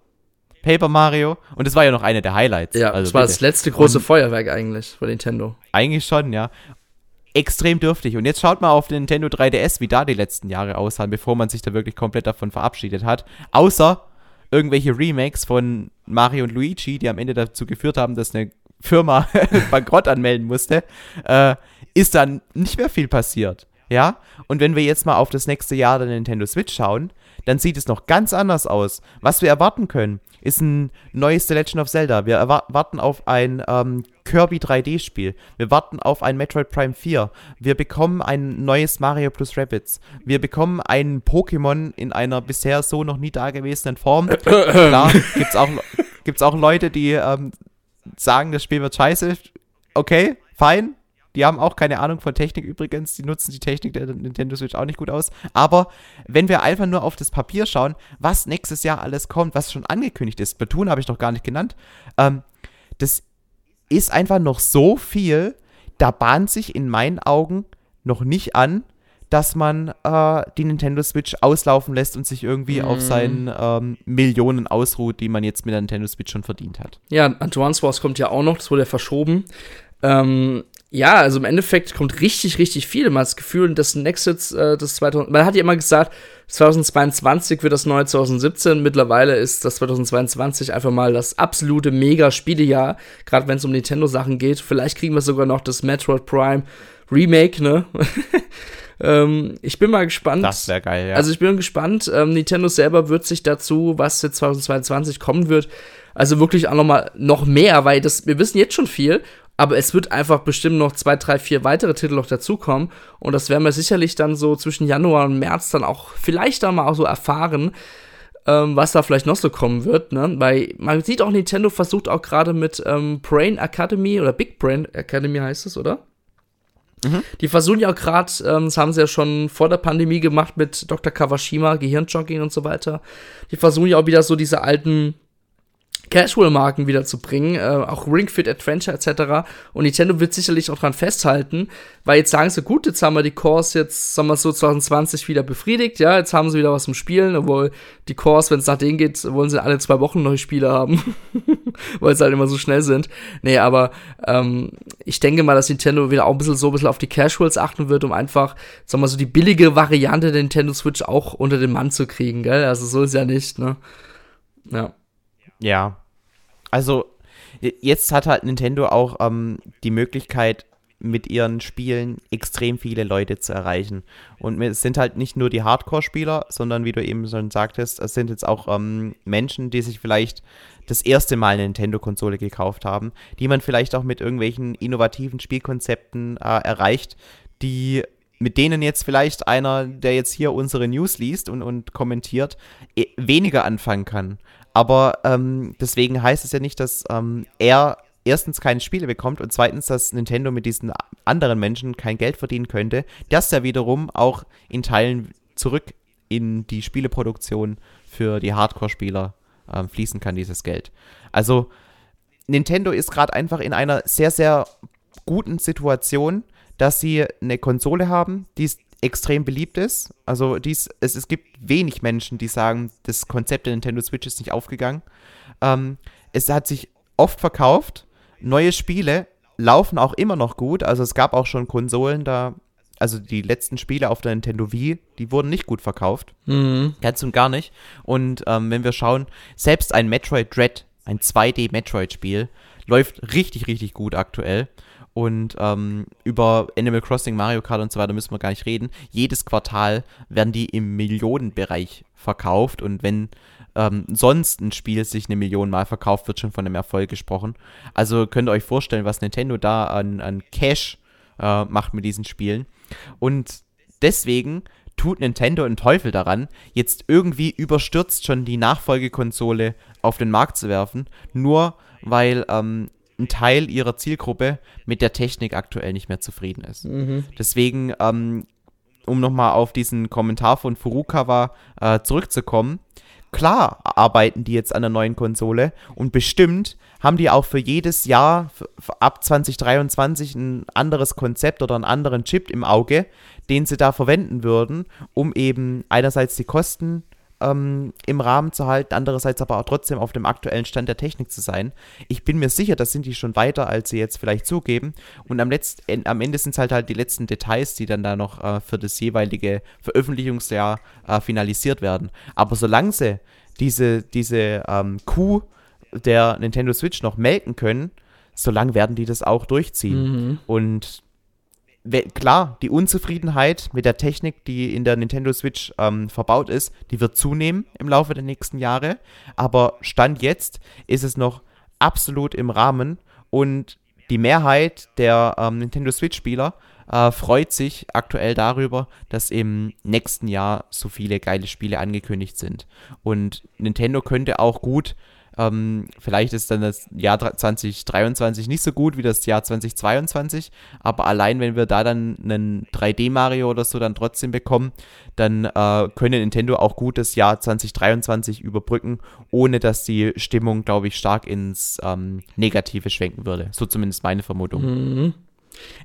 Paper Mario. Und das war ja noch eine der Highlights. Ja, also das war bitte. das letzte große Und- Feuerwerk eigentlich von Nintendo. Eigentlich schon, ja. Extrem dürftig. Und jetzt schaut mal auf den Nintendo 3DS, wie da die letzten Jahre aussahen, bevor man sich da wirklich komplett davon verabschiedet hat. Außer irgendwelche Remakes von Mario und Luigi, die am Ende dazu geführt haben, dass eine Firma Bankrott anmelden musste, äh, ist dann nicht mehr viel passiert. Ja? Und wenn wir jetzt mal auf das nächste Jahr der Nintendo Switch schauen, dann sieht es noch ganz anders aus. Was wir erwarten können, ist ein neues The Legend of Zelda. Wir warten auf ein ähm, Kirby 3D-Spiel. Wir warten auf ein Metroid Prime 4. Wir bekommen ein neues Mario plus Rabbids. Wir bekommen ein Pokémon in einer bisher so noch nie dagewesenen Form. Klar, gibt's auch, gibt's auch Leute, die ähm, sagen, das Spiel wird scheiße. Okay, fein. Die haben auch keine Ahnung von Technik übrigens. Die nutzen die Technik der Nintendo Switch auch nicht gut aus. Aber wenn wir einfach nur auf das Papier schauen, was nächstes Jahr alles kommt, was schon angekündigt ist, Platoon habe ich noch gar nicht genannt, ähm, das ist einfach noch so viel, da bahnt sich in meinen Augen noch nicht an, dass man äh, die Nintendo Switch auslaufen lässt und sich irgendwie auf seinen ähm, Millionen ausruht, die man jetzt mit der Nintendo Switch schon verdient hat. Ja, Advance Wars kommt ja auch noch, das wurde ja verschoben. Ähm, ja, also im Endeffekt kommt richtig, richtig viel. Man hat das Gefühl, das nächste, äh, das 2000, man hat ja immer gesagt, 2022 wird das neue 2017. Mittlerweile ist das 2022 einfach mal das absolute Mega-Spielejahr, gerade wenn es um Nintendo-Sachen geht. Vielleicht kriegen wir sogar noch das Metroid Prime Remake, ne? ähm, ich bin mal gespannt. Das wäre geil, ja. Also ich bin gespannt. Ähm, Nintendo selber wird sich dazu, was jetzt 2022 kommen wird, also wirklich auch noch mal noch mehr, weil das wir wissen jetzt schon viel, aber es wird einfach bestimmt noch zwei, drei, vier weitere Titel noch dazukommen und das werden wir sicherlich dann so zwischen Januar und März dann auch vielleicht dann mal auch so erfahren, ähm, was da vielleicht noch so kommen wird, ne? Weil man sieht auch Nintendo versucht auch gerade mit ähm, Brain Academy oder Big Brain Academy heißt es, oder? Die versuchen ja auch gerade, ähm, das haben sie ja schon vor der Pandemie gemacht mit Dr. Kawashima, Gehirnjogging und so weiter. Die versuchen ja auch wieder so diese alten Casual-Marken wieder zu bringen, äh, auch Ring Fit Adventure etc. Und Nintendo wird sicherlich auch dran festhalten, weil jetzt sagen sie, gut, jetzt haben wir die Cores jetzt, sagen wir so, 2020 wieder befriedigt, ja, jetzt haben sie wieder was zum Spielen, obwohl die Cores, wenn es nach denen geht, wollen sie alle zwei Wochen neue Spiele haben, weil sie halt immer so schnell sind. Nee, aber ähm, ich denke mal, dass Nintendo wieder auch ein bisschen so ein bisschen auf die Casuals achten wird, um einfach, sagen wir so, die billige Variante der Nintendo Switch auch unter den Mann zu kriegen, gell? Also so ist ja nicht, ne? Ja. Ja. Also, jetzt hat halt Nintendo auch ähm, die Möglichkeit, mit ihren Spielen extrem viele Leute zu erreichen. Und es sind halt nicht nur die Hardcore-Spieler, sondern wie du eben schon sagtest, es sind jetzt auch ähm, Menschen, die sich vielleicht das erste Mal eine Nintendo-Konsole gekauft haben, die man vielleicht auch mit irgendwelchen innovativen Spielkonzepten äh, erreicht, die mit denen jetzt vielleicht einer, der jetzt hier unsere News liest und, und kommentiert, eh, weniger anfangen kann. Aber ähm, deswegen heißt es ja nicht, dass ähm, er erstens keine Spiele bekommt und zweitens, dass Nintendo mit diesen anderen Menschen kein Geld verdienen könnte, das ja wiederum auch in Teilen zurück in die Spieleproduktion für die Hardcore-Spieler ähm, fließen kann, dieses Geld. Also Nintendo ist gerade einfach in einer sehr, sehr guten Situation, dass sie eine Konsole haben, die es extrem beliebt ist. Also dies, es, es gibt wenig Menschen, die sagen, das Konzept der Nintendo Switch ist nicht aufgegangen. Ähm, es hat sich oft verkauft. Neue Spiele laufen auch immer noch gut. Also es gab auch schon Konsolen, da, also die letzten Spiele auf der Nintendo Wii, die wurden nicht gut verkauft. Mhm. Ganz und gar nicht. Und ähm, wenn wir schauen, selbst ein Metroid Dread, ein 2D-Metroid-Spiel, läuft richtig, richtig gut aktuell. Und ähm, über Animal Crossing, Mario Kart und so weiter müssen wir gar nicht reden. Jedes Quartal werden die im Millionenbereich verkauft. Und wenn ähm, sonst ein Spiel sich eine Million Mal verkauft, wird schon von einem Erfolg gesprochen. Also könnt ihr euch vorstellen, was Nintendo da an, an Cash äh, macht mit diesen Spielen. Und deswegen tut Nintendo einen Teufel daran, jetzt irgendwie überstürzt schon die Nachfolgekonsole auf den Markt zu werfen, nur weil ähm, ein Teil ihrer Zielgruppe mit der Technik aktuell nicht mehr zufrieden ist. Mhm. Deswegen, ähm, um nochmal auf diesen Kommentar von Furukawa äh, zurückzukommen, klar arbeiten die jetzt an der neuen Konsole und bestimmt haben die auch für jedes Jahr ab 2023 ein anderes Konzept oder einen anderen Chip im Auge, den sie da verwenden würden, um eben einerseits die Kosten ähm, im Rahmen zu halten, andererseits aber auch trotzdem auf dem aktuellen Stand der Technik zu sein. Ich bin mir sicher, das sind die schon weiter, als sie jetzt vielleicht zugeben. Und am, Letzt, am Ende sind es halt halt die letzten Details, die dann da noch äh, für das jeweilige Veröffentlichungsjahr äh, finalisiert werden. Aber solange sie diese, diese ähm, Kuh der Nintendo Switch noch melken können, solange werden die das auch durchziehen. Mhm. Und klar, die Unzufriedenheit mit der Technik, die in der Nintendo Switch ähm, verbaut ist, die wird zunehmen im Laufe der nächsten Jahre. Aber Stand jetzt ist es noch absolut im Rahmen und die Mehrheit der ähm, Nintendo Switch-Spieler äh, freut sich aktuell darüber, dass im nächsten Jahr so viele geile Spiele angekündigt sind. Und Nintendo könnte auch gut ähm, vielleicht ist dann das Jahr 2023 nicht so gut wie das Jahr 2022, aber allein wenn wir da dann einen 3D-Mario oder so dann trotzdem bekommen, dann äh, könnte Nintendo auch gut das Jahr 2023 überbrücken, ohne dass die Stimmung, glaube ich, stark ins ähm, Negative schwenken würde. So zumindest meine Vermutung. Mhm.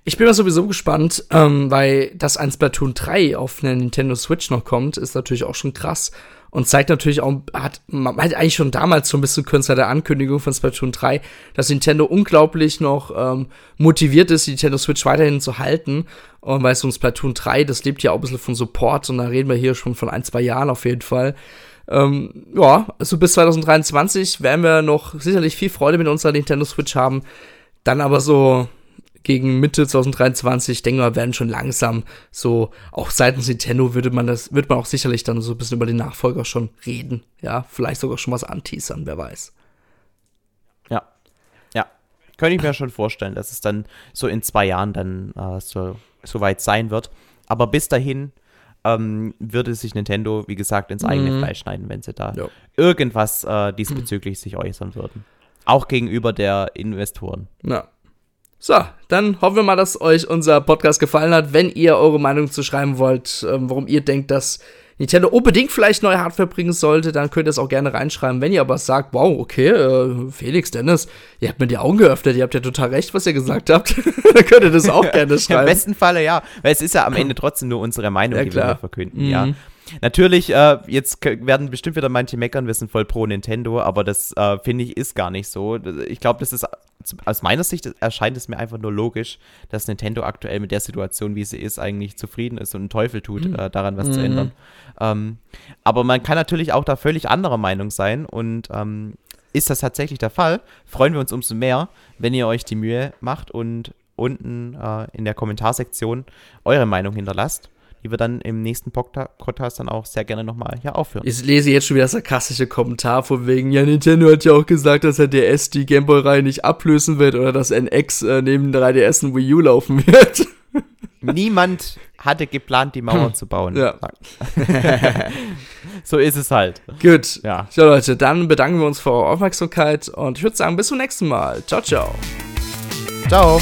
Ich bin mal sowieso gespannt, ähm, weil das ein Splatoon 3 auf einer Nintendo Switch noch kommt, ist natürlich auch schon krass und zeigt natürlich auch, hat, man hat eigentlich schon damals so ein bisschen Künstler der Ankündigung von Splatoon 3, dass Nintendo unglaublich noch ähm, motiviert ist, die Nintendo Switch weiterhin zu halten. Und weil so ein Splatoon 3, das lebt ja auch ein bisschen von Support und da reden wir hier schon von ein, zwei Jahren auf jeden Fall. Ähm, ja, also bis 2023 werden wir noch sicherlich viel Freude mit unserer Nintendo Switch haben. Dann aber so gegen Mitte 2023, denke mal, werden schon langsam so, auch seitens Nintendo würde man das, wird man auch sicherlich dann so ein bisschen über den Nachfolger schon reden. Ja, vielleicht sogar schon was anteasern, wer weiß. Ja. Ja. Könnte ich mir schon vorstellen, dass es dann so in zwei Jahren dann äh, so, so weit sein wird. Aber bis dahin ähm, würde sich Nintendo, wie gesagt, ins eigene mhm. Fleisch schneiden, wenn sie da ja. irgendwas äh, diesbezüglich mhm. sich äußern würden. Auch gegenüber der Investoren. Ja. So, dann hoffen wir mal, dass euch unser Podcast gefallen hat. Wenn ihr eure Meinung zu schreiben wollt, ähm, warum ihr denkt, dass Nintendo unbedingt vielleicht neue Hardware bringen sollte, dann könnt ihr es auch gerne reinschreiben. Wenn ihr aber sagt, wow, okay, äh, Felix, Dennis, ihr habt mir die Augen geöffnet, ihr habt ja total recht, was ihr gesagt habt, dann könnt ihr das auch gerne schreiben. Im besten Falle ja, weil es ist ja am Ende trotzdem nur unsere Meinung, ja, die wir verkünden, mhm. ja. Natürlich, äh, jetzt werden bestimmt wieder manche meckern, wir sind voll pro Nintendo, aber das äh, finde ich ist gar nicht so. Ich glaube, das ist aus meiner Sicht erscheint es mir einfach nur logisch, dass Nintendo aktuell mit der Situation, wie sie ist, eigentlich zufrieden ist und einen Teufel tut, mhm. äh, daran was mhm. zu ändern. Ähm, aber man kann natürlich auch da völlig anderer Meinung sein und ähm, ist das tatsächlich der Fall, freuen wir uns umso mehr, wenn ihr euch die Mühe macht und unten äh, in der Kommentarsektion eure Meinung hinterlasst die wir dann im nächsten Podcast dann auch sehr gerne nochmal hier aufführen. Ich lese jetzt schon wieder sarkastische Kommentar von wegen, ja, Nintendo hat ja auch gesagt, dass der DS die Gameboy-Reihe nicht ablösen wird oder dass NX äh, neben 3DS und Wii U laufen wird. Niemand hatte geplant, die Mauer zu bauen. Ja. so ist es halt. Gut. Ja. So, Leute, dann bedanken wir uns für eure Aufmerksamkeit und ich würde sagen, bis zum nächsten Mal. Ciao, ciao. Ciao.